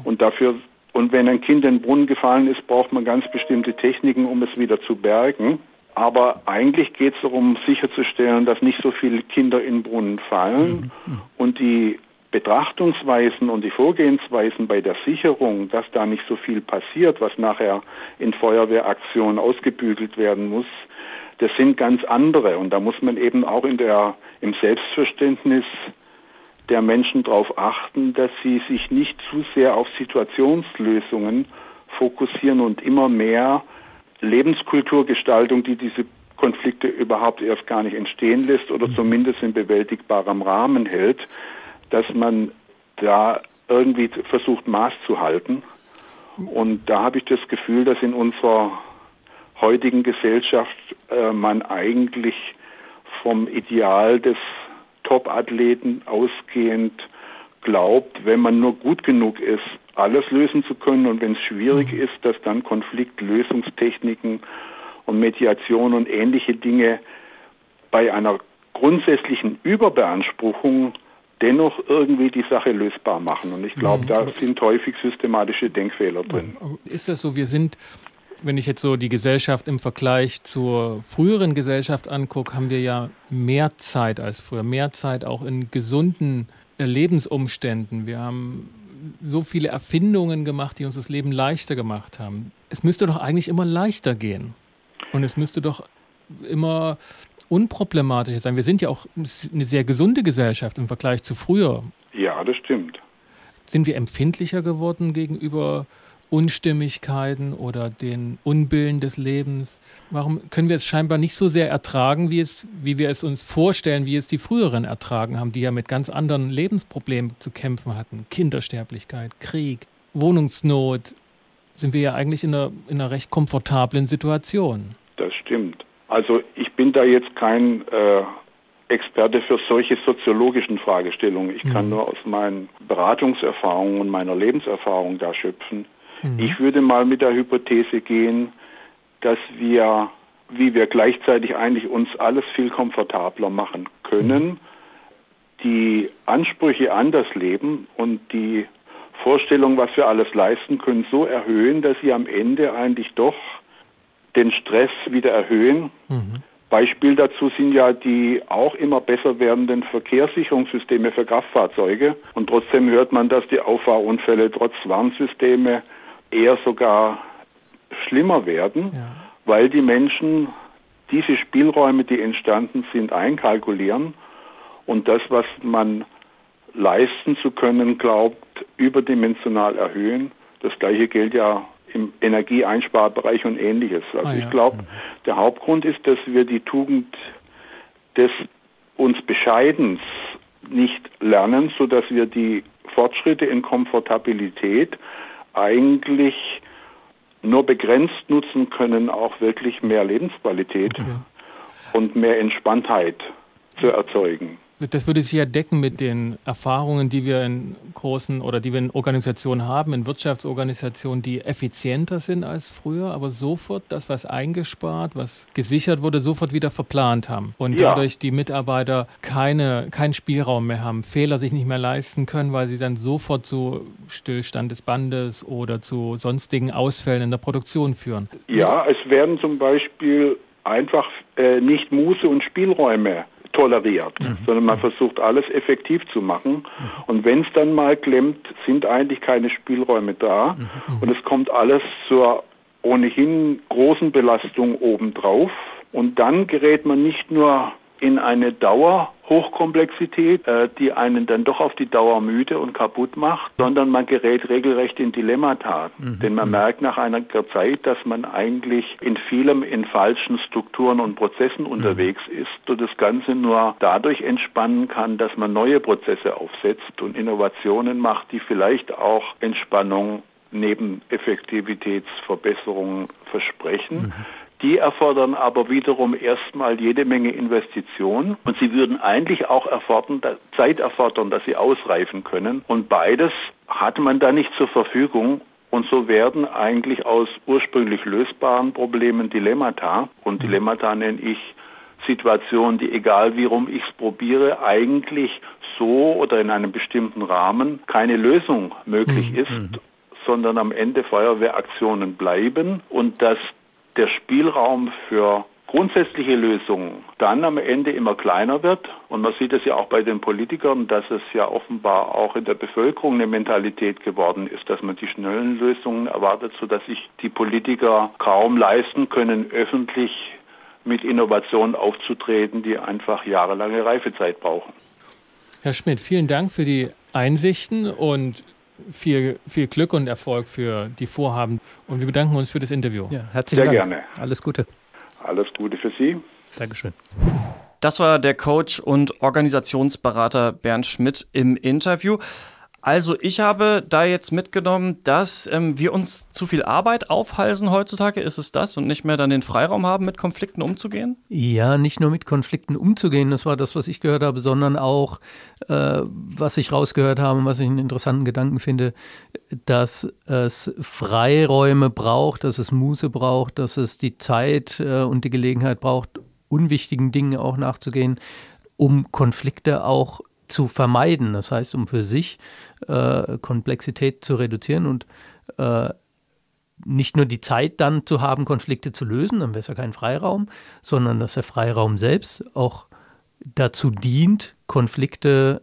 Und dafür und wenn ein Kind in den Brunnen gefallen ist, braucht man ganz bestimmte Techniken, um es wieder zu bergen. Aber eigentlich geht es darum, sicherzustellen, dass nicht so viele Kinder in Brunnen fallen. Mhm. Und die Betrachtungsweisen und die Vorgehensweisen bei der Sicherung, dass da nicht so viel passiert, was nachher in Feuerwehraktionen ausgebügelt werden muss, das sind ganz andere. Und da muss man eben auch in der, im Selbstverständnis der Menschen darauf achten, dass sie sich nicht zu sehr auf Situationslösungen fokussieren und immer mehr Lebenskulturgestaltung, die diese Konflikte überhaupt erst gar nicht entstehen lässt oder zumindest in bewältigbarem Rahmen hält, dass man da irgendwie versucht Maß zu halten. Und da habe ich das Gefühl, dass in unserer heutigen Gesellschaft äh, man eigentlich vom Ideal des Top-Athleten ausgehend glaubt, wenn man nur gut genug ist, alles lösen zu können und wenn es schwierig mhm. ist, dass dann Konfliktlösungstechniken und Mediation und ähnliche Dinge bei einer grundsätzlichen Überbeanspruchung dennoch irgendwie die Sache lösbar machen. Und ich glaube, mhm. da sind häufig systematische Denkfehler drin. Ist das so? Wir sind wenn ich jetzt so die Gesellschaft im Vergleich zur früheren Gesellschaft angucke, haben wir ja mehr Zeit als früher, mehr Zeit auch in gesunden Lebensumständen. Wir haben so viele Erfindungen gemacht, die uns das Leben leichter gemacht haben. Es müsste doch eigentlich immer leichter gehen. Und es müsste doch immer unproblematischer sein. Wir sind ja auch eine sehr gesunde Gesellschaft im Vergleich zu früher. Ja, das stimmt. Sind wir empfindlicher geworden gegenüber Unstimmigkeiten oder den Unbillen des Lebens? Warum können wir es scheinbar nicht so sehr ertragen, wie, es, wie wir es uns vorstellen, wie es die früheren ertragen haben, die ja mit ganz anderen Lebensproblemen zu kämpfen hatten? Kindersterblichkeit, Krieg, Wohnungsnot. Sind wir ja eigentlich in einer, in einer recht komfortablen Situation. Das stimmt. Also ich bin da jetzt kein äh, Experte für solche soziologischen Fragestellungen. Ich kann mhm. nur aus meinen Beratungserfahrungen und meiner Lebenserfahrung da schöpfen. Mhm. Ich würde mal mit der Hypothese gehen, dass wir, wie wir gleichzeitig eigentlich uns alles viel komfortabler machen können, mhm. die Ansprüche an das Leben und die Vorstellung, was wir alles leisten können, so erhöhen, dass sie am Ende eigentlich doch den Stress wieder erhöhen. Mhm. Beispiel dazu sind ja die auch immer besser werdenden Verkehrssicherungssysteme für Kraftfahrzeuge. Und trotzdem hört man, dass die Auffahrunfälle trotz Warnsysteme eher sogar schlimmer werden, ja. weil die Menschen diese Spielräume, die entstanden sind, einkalkulieren und das, was man leisten zu können glaubt, überdimensional erhöhen. Das gleiche gilt ja im Energieeinsparbereich und ähnliches. Also ah, ja. ich glaube, mhm. der Hauptgrund ist, dass wir die Tugend des uns Bescheidens nicht lernen, sodass wir die Fortschritte in Komfortabilität eigentlich nur begrenzt nutzen können, auch wirklich mehr Lebensqualität okay. und mehr Entspanntheit zu erzeugen. Das würde sich ja decken mit den Erfahrungen, die wir in großen oder die wir in Organisationen haben, in Wirtschaftsorganisationen, die effizienter sind als früher, aber sofort das, was eingespart, was gesichert wurde, sofort wieder verplant haben. Und ja. dadurch die Mitarbeiter keine, keinen Spielraum mehr haben, Fehler sich nicht mehr leisten können, weil sie dann sofort zu Stillstand des Bandes oder zu sonstigen Ausfällen in der Produktion führen. Ja, es werden zum Beispiel einfach äh, nicht Muße und Spielräume toleriert, mhm. sondern man versucht alles effektiv zu machen. Mhm. Und wenn es dann mal klemmt, sind eigentlich keine Spielräume da mhm. und es kommt alles zur ohnehin großen Belastung obendrauf. Und dann gerät man nicht nur in eine Dauerhochkomplexität, äh, die einen dann doch auf die Dauer müde und kaputt macht, sondern man gerät regelrecht in Dilemmata. Mhm. Denn man mhm. merkt nach einer Zeit, dass man eigentlich in vielem in falschen Strukturen und Prozessen mhm. unterwegs ist und das Ganze nur dadurch entspannen kann, dass man neue Prozesse aufsetzt und Innovationen macht, die vielleicht auch Entspannung neben Effektivitätsverbesserungen versprechen. Mhm. Die erfordern aber wiederum erstmal jede Menge Investitionen und sie würden eigentlich auch erfordern, Zeit erfordern, dass sie ausreifen können. Und beides hat man da nicht zur Verfügung. Und so werden eigentlich aus ursprünglich lösbaren Problemen Dilemmata, und mhm. Dilemmata nenne ich Situationen, die egal wie rum ich es probiere, eigentlich so oder in einem bestimmten Rahmen keine Lösung möglich mhm. ist, sondern am Ende Feuerwehraktionen bleiben und dass der Spielraum für grundsätzliche Lösungen dann am Ende immer kleiner wird. Und man sieht es ja auch bei den Politikern, dass es ja offenbar auch in der Bevölkerung eine Mentalität geworden ist, dass man die schnellen Lösungen erwartet, sodass sich die Politiker kaum leisten können, öffentlich mit Innovationen aufzutreten, die einfach jahrelange Reifezeit brauchen. Herr Schmidt, vielen Dank für die Einsichten und viel, viel Glück und Erfolg für die Vorhaben. Und wir bedanken uns für das Interview. Ja, herzlichen Sehr Dank. gerne. Alles Gute. Alles Gute für Sie. Dankeschön. Das war der Coach und Organisationsberater Bernd Schmidt im Interview. Also ich habe da jetzt mitgenommen, dass ähm, wir uns zu viel Arbeit aufhalsen heutzutage. Ist es das und nicht mehr dann den Freiraum haben, mit Konflikten umzugehen? Ja, nicht nur mit Konflikten umzugehen, das war das, was ich gehört habe, sondern auch, äh, was ich rausgehört habe und was ich einen interessanten Gedanken finde, dass es Freiräume braucht, dass es Muße braucht, dass es die Zeit äh, und die Gelegenheit braucht, unwichtigen Dingen auch nachzugehen, um Konflikte auch zu vermeiden. Das heißt, um für sich äh, Komplexität zu reduzieren und äh, nicht nur die Zeit dann zu haben, Konflikte zu lösen, dann wäre es ja kein Freiraum, sondern dass der Freiraum selbst auch dazu dient, Konflikte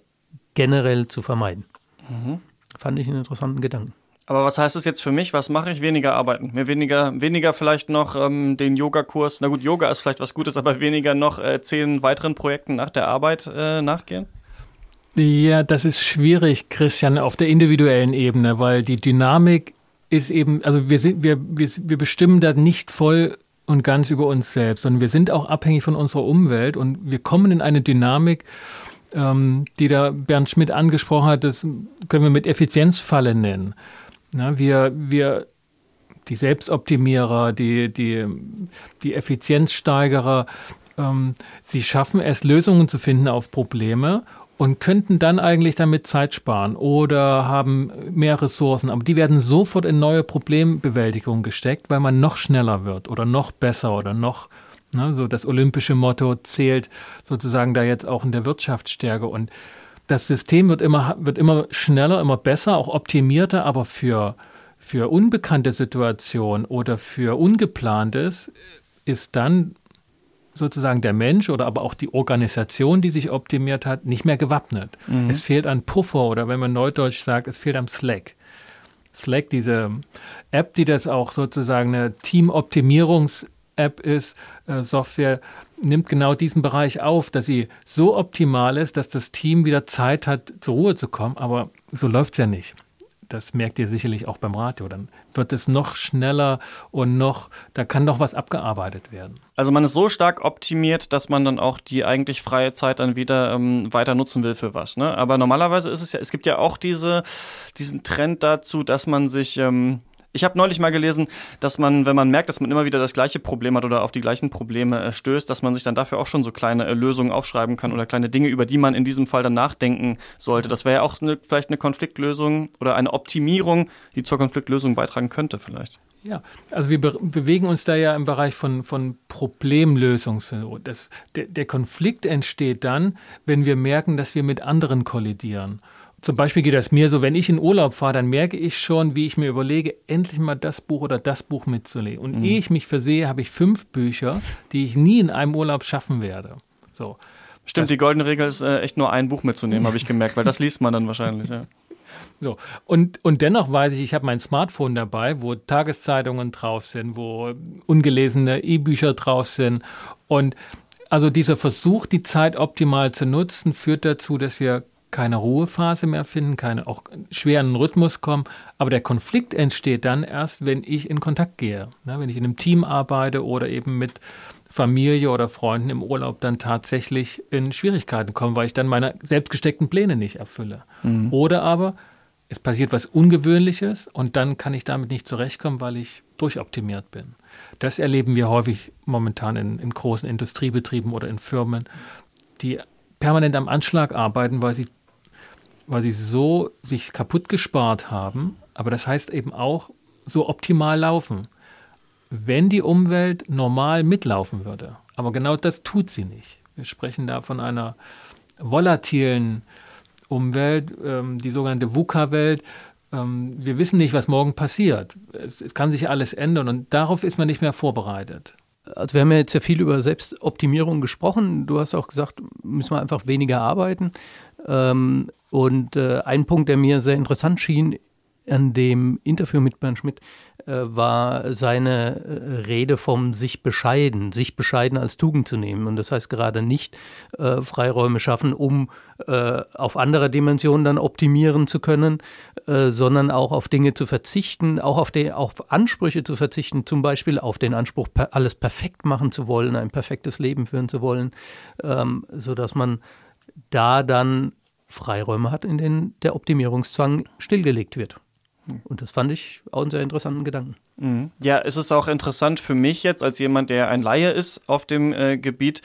generell zu vermeiden. Mhm. Fand ich einen interessanten Gedanken. Aber was heißt das jetzt für mich? Was mache ich? Weniger arbeiten. Mir weniger, weniger vielleicht noch ähm, den Yogakurs. Na gut, Yoga ist vielleicht was Gutes, aber weniger noch äh, zehn weiteren Projekten nach der Arbeit äh, nachgehen? Ja, das ist schwierig, Christian, auf der individuellen Ebene, weil die Dynamik ist eben, also wir sind, wir, wir, wir bestimmen da nicht voll und ganz über uns selbst, sondern wir sind auch abhängig von unserer Umwelt und wir kommen in eine Dynamik, ähm, die da Bernd Schmidt angesprochen hat, das können wir mit Effizienzfalle nennen. Na, wir, wir, die Selbstoptimierer, die, die, die Effizienzsteigerer, ähm, sie schaffen es, Lösungen zu finden auf Probleme und könnten dann eigentlich damit Zeit sparen oder haben mehr Ressourcen. Aber die werden sofort in neue Problembewältigung gesteckt, weil man noch schneller wird oder noch besser oder noch, ne, so das olympische Motto zählt sozusagen da jetzt auch in der Wirtschaftsstärke. Und das System wird immer, wird immer schneller, immer besser, auch optimierter, aber für, für unbekannte Situationen oder für Ungeplantes ist dann sozusagen der Mensch oder aber auch die Organisation, die sich optimiert hat, nicht mehr gewappnet. Mhm. Es fehlt an Puffer oder wenn man neudeutsch sagt, es fehlt am Slack. Slack, diese App, die das auch sozusagen eine Teamoptimierungs-App ist, äh, Software, nimmt genau diesen Bereich auf, dass sie so optimal ist, dass das Team wieder Zeit hat, zur Ruhe zu kommen. Aber so läuft es ja nicht das merkt ihr sicherlich auch beim Radio, dann wird es noch schneller und noch, da kann noch was abgearbeitet werden. Also man ist so stark optimiert, dass man dann auch die eigentlich freie Zeit dann wieder ähm, weiter nutzen will für was. Ne? Aber normalerweise ist es ja, es gibt ja auch diese, diesen Trend dazu, dass man sich ähm, ich habe neulich mal gelesen, dass man, wenn man merkt, dass man immer wieder das gleiche Problem hat oder auf die gleichen Probleme äh, stößt, dass man sich dann dafür auch schon so kleine äh, Lösungen aufschreiben kann oder kleine Dinge, über die man in diesem Fall dann nachdenken sollte. Das wäre ja auch eine, vielleicht eine Konfliktlösung oder eine Optimierung, die zur Konfliktlösung beitragen könnte vielleicht. Ja, also wir be bewegen uns da ja im Bereich von, von Problemlösung. Das, der, der Konflikt entsteht dann, wenn wir merken, dass wir mit anderen kollidieren. Zum Beispiel geht das mir so, wenn ich in Urlaub fahre, dann merke ich schon, wie ich mir überlege, endlich mal das Buch oder das Buch mitzulegen. Und mhm. ehe ich mich versehe, habe ich fünf Bücher, die ich nie in einem Urlaub schaffen werde. So. Stimmt, das, die goldene Regel ist äh, echt nur ein Buch mitzunehmen, habe ich gemerkt, weil das liest man dann wahrscheinlich, ja. So, und, und dennoch weiß ich, ich habe mein Smartphone dabei, wo Tageszeitungen drauf sind, wo ungelesene E-Bücher drauf sind. Und also dieser Versuch, die Zeit optimal zu nutzen, führt dazu, dass wir keine Ruhephase mehr finden, keine auch schweren Rhythmus kommen. Aber der Konflikt entsteht dann erst, wenn ich in Kontakt gehe. Ne? Wenn ich in einem Team arbeite oder eben mit Familie oder Freunden im Urlaub dann tatsächlich in Schwierigkeiten komme, weil ich dann meine selbstgesteckten Pläne nicht erfülle. Mhm. Oder aber es passiert was Ungewöhnliches und dann kann ich damit nicht zurechtkommen, weil ich durchoptimiert bin. Das erleben wir häufig momentan in, in großen Industriebetrieben oder in Firmen, die permanent am Anschlag arbeiten, weil sie weil sie so sich kaputt gespart haben, aber das heißt eben auch so optimal laufen. Wenn die Umwelt normal mitlaufen würde, aber genau das tut sie nicht. Wir sprechen da von einer volatilen Umwelt, ähm, die sogenannte VUCA-Welt. Ähm, wir wissen nicht, was morgen passiert. Es, es kann sich alles ändern und darauf ist man nicht mehr vorbereitet. Also wir haben ja jetzt ja viel über Selbstoptimierung gesprochen. Du hast auch gesagt, müssen wir einfach weniger arbeiten. Ähm, und äh, ein Punkt, der mir sehr interessant schien an dem Interview mit Bernd Schmidt, äh, war seine äh, Rede vom sich bescheiden, sich bescheiden als Tugend zu nehmen. Und das heißt gerade nicht äh, Freiräume schaffen, um äh, auf andere Dimensionen dann optimieren zu können, äh, sondern auch auf Dinge zu verzichten, auch auf, die, auf Ansprüche zu verzichten, zum Beispiel auf den Anspruch, alles perfekt machen zu wollen, ein perfektes Leben führen zu wollen, ähm, sodass man da dann Freiräume hat, in denen der Optimierungszwang stillgelegt wird. Und das fand ich auch einen sehr interessanten Gedanken. Mhm. Ja, es ist auch interessant für mich jetzt als jemand, der ein Laie ist auf dem äh, Gebiet,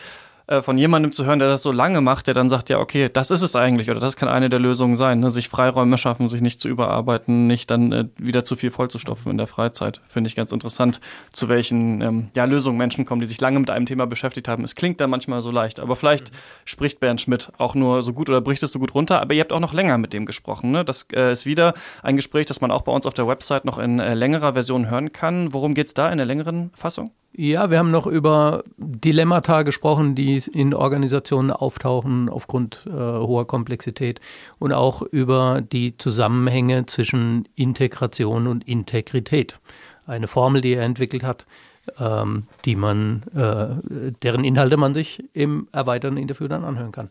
äh, von jemandem zu hören, der das so lange macht, der dann sagt, ja, okay, das ist es eigentlich oder das kann eine der Lösungen sein, ne? sich Freiräume schaffen, sich nicht zu überarbeiten, nicht dann äh, wieder zu viel vollzustopfen in der Freizeit. Finde ich ganz interessant, zu welchen ähm, ja, Lösungen Menschen kommen, die sich lange mit einem Thema beschäftigt haben. Es klingt da manchmal so leicht, aber vielleicht mhm. spricht Bernd Schmidt auch nur so gut oder bricht es so gut runter, aber ihr habt auch noch länger mit dem gesprochen. Ne? Das äh, ist wieder ein Gespräch, das man auch bei uns auf der Website noch in äh, längerer Version hören kann. Worum geht es da in der längeren Fassung? Ja, wir haben noch über Dilemmata gesprochen, die in Organisationen auftauchen aufgrund äh, hoher Komplexität und auch über die Zusammenhänge zwischen Integration und Integrität. Eine Formel, die er entwickelt hat, ähm, die man, äh, deren Inhalte man sich im erweiterten Interview dann anhören kann.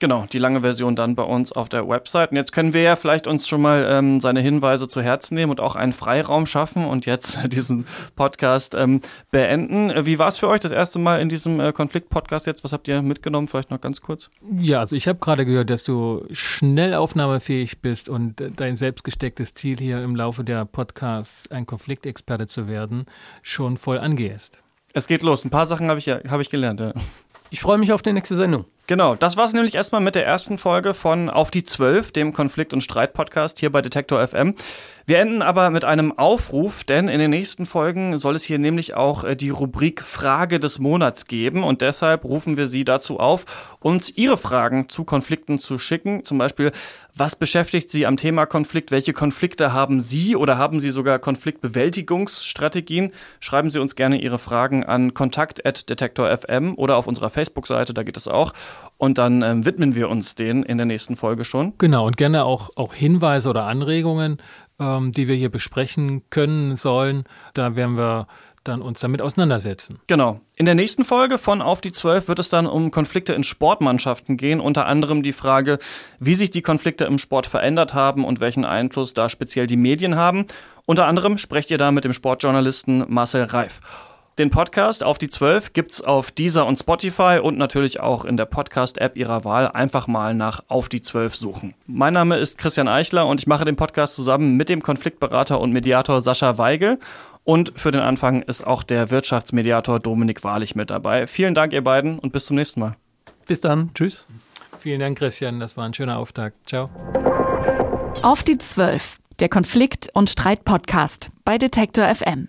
Genau, die lange Version dann bei uns auf der Website. Und jetzt können wir ja vielleicht uns schon mal ähm, seine Hinweise zu Herzen nehmen und auch einen Freiraum schaffen und jetzt diesen Podcast ähm, beenden. Wie war es für euch das erste Mal in diesem äh, Konflikt-Podcast jetzt? Was habt ihr mitgenommen? Vielleicht noch ganz kurz. Ja, also ich habe gerade gehört, dass du schnell aufnahmefähig bist und dein selbst gestecktes Ziel hier im Laufe der Podcasts, ein Konfliktexperte zu werden, schon voll angehst. Es geht los. Ein paar Sachen habe ich, ja, hab ich gelernt. Ja. Ich freue mich auf die nächste Sendung. Genau, das war es nämlich erstmal mit der ersten Folge von Auf die Zwölf, dem Konflikt- und Streit-Podcast hier bei Detektor FM. Wir enden aber mit einem Aufruf, denn in den nächsten Folgen soll es hier nämlich auch äh, die Rubrik Frage des Monats geben und deshalb rufen wir Sie dazu auf, uns Ihre Fragen zu Konflikten zu schicken. Zum Beispiel, was beschäftigt Sie am Thema Konflikt? Welche Konflikte haben Sie oder haben Sie sogar Konfliktbewältigungsstrategien? Schreiben Sie uns gerne Ihre Fragen an kontakt.detektor.fm oder auf unserer Facebook-Seite, da geht es auch. Und dann ähm, widmen wir uns denen in der nächsten Folge schon. Genau, und gerne auch, auch Hinweise oder Anregungen ähm, die wir hier besprechen können, sollen. Da werden wir dann uns damit auseinandersetzen. Genau. In der nächsten Folge von Auf die Zwölf wird es dann um Konflikte in Sportmannschaften gehen, unter anderem die Frage, wie sich die Konflikte im Sport verändert haben und welchen Einfluss da speziell die Medien haben. Unter anderem sprecht ihr da mit dem Sportjournalisten Marcel Reif. Den Podcast auf die 12 gibt's auf Deezer und Spotify und natürlich auch in der Podcast-App Ihrer Wahl. Einfach mal nach Auf die 12 suchen. Mein Name ist Christian Eichler und ich mache den Podcast zusammen mit dem Konfliktberater und Mediator Sascha Weigel. Und für den Anfang ist auch der Wirtschaftsmediator Dominik Wahrlich mit dabei. Vielen Dank, ihr beiden, und bis zum nächsten Mal. Bis dann. Tschüss. Vielen Dank, Christian. Das war ein schöner Auftakt. Ciao. Auf die 12, der Konflikt- und Streit-Podcast bei Detektor FM.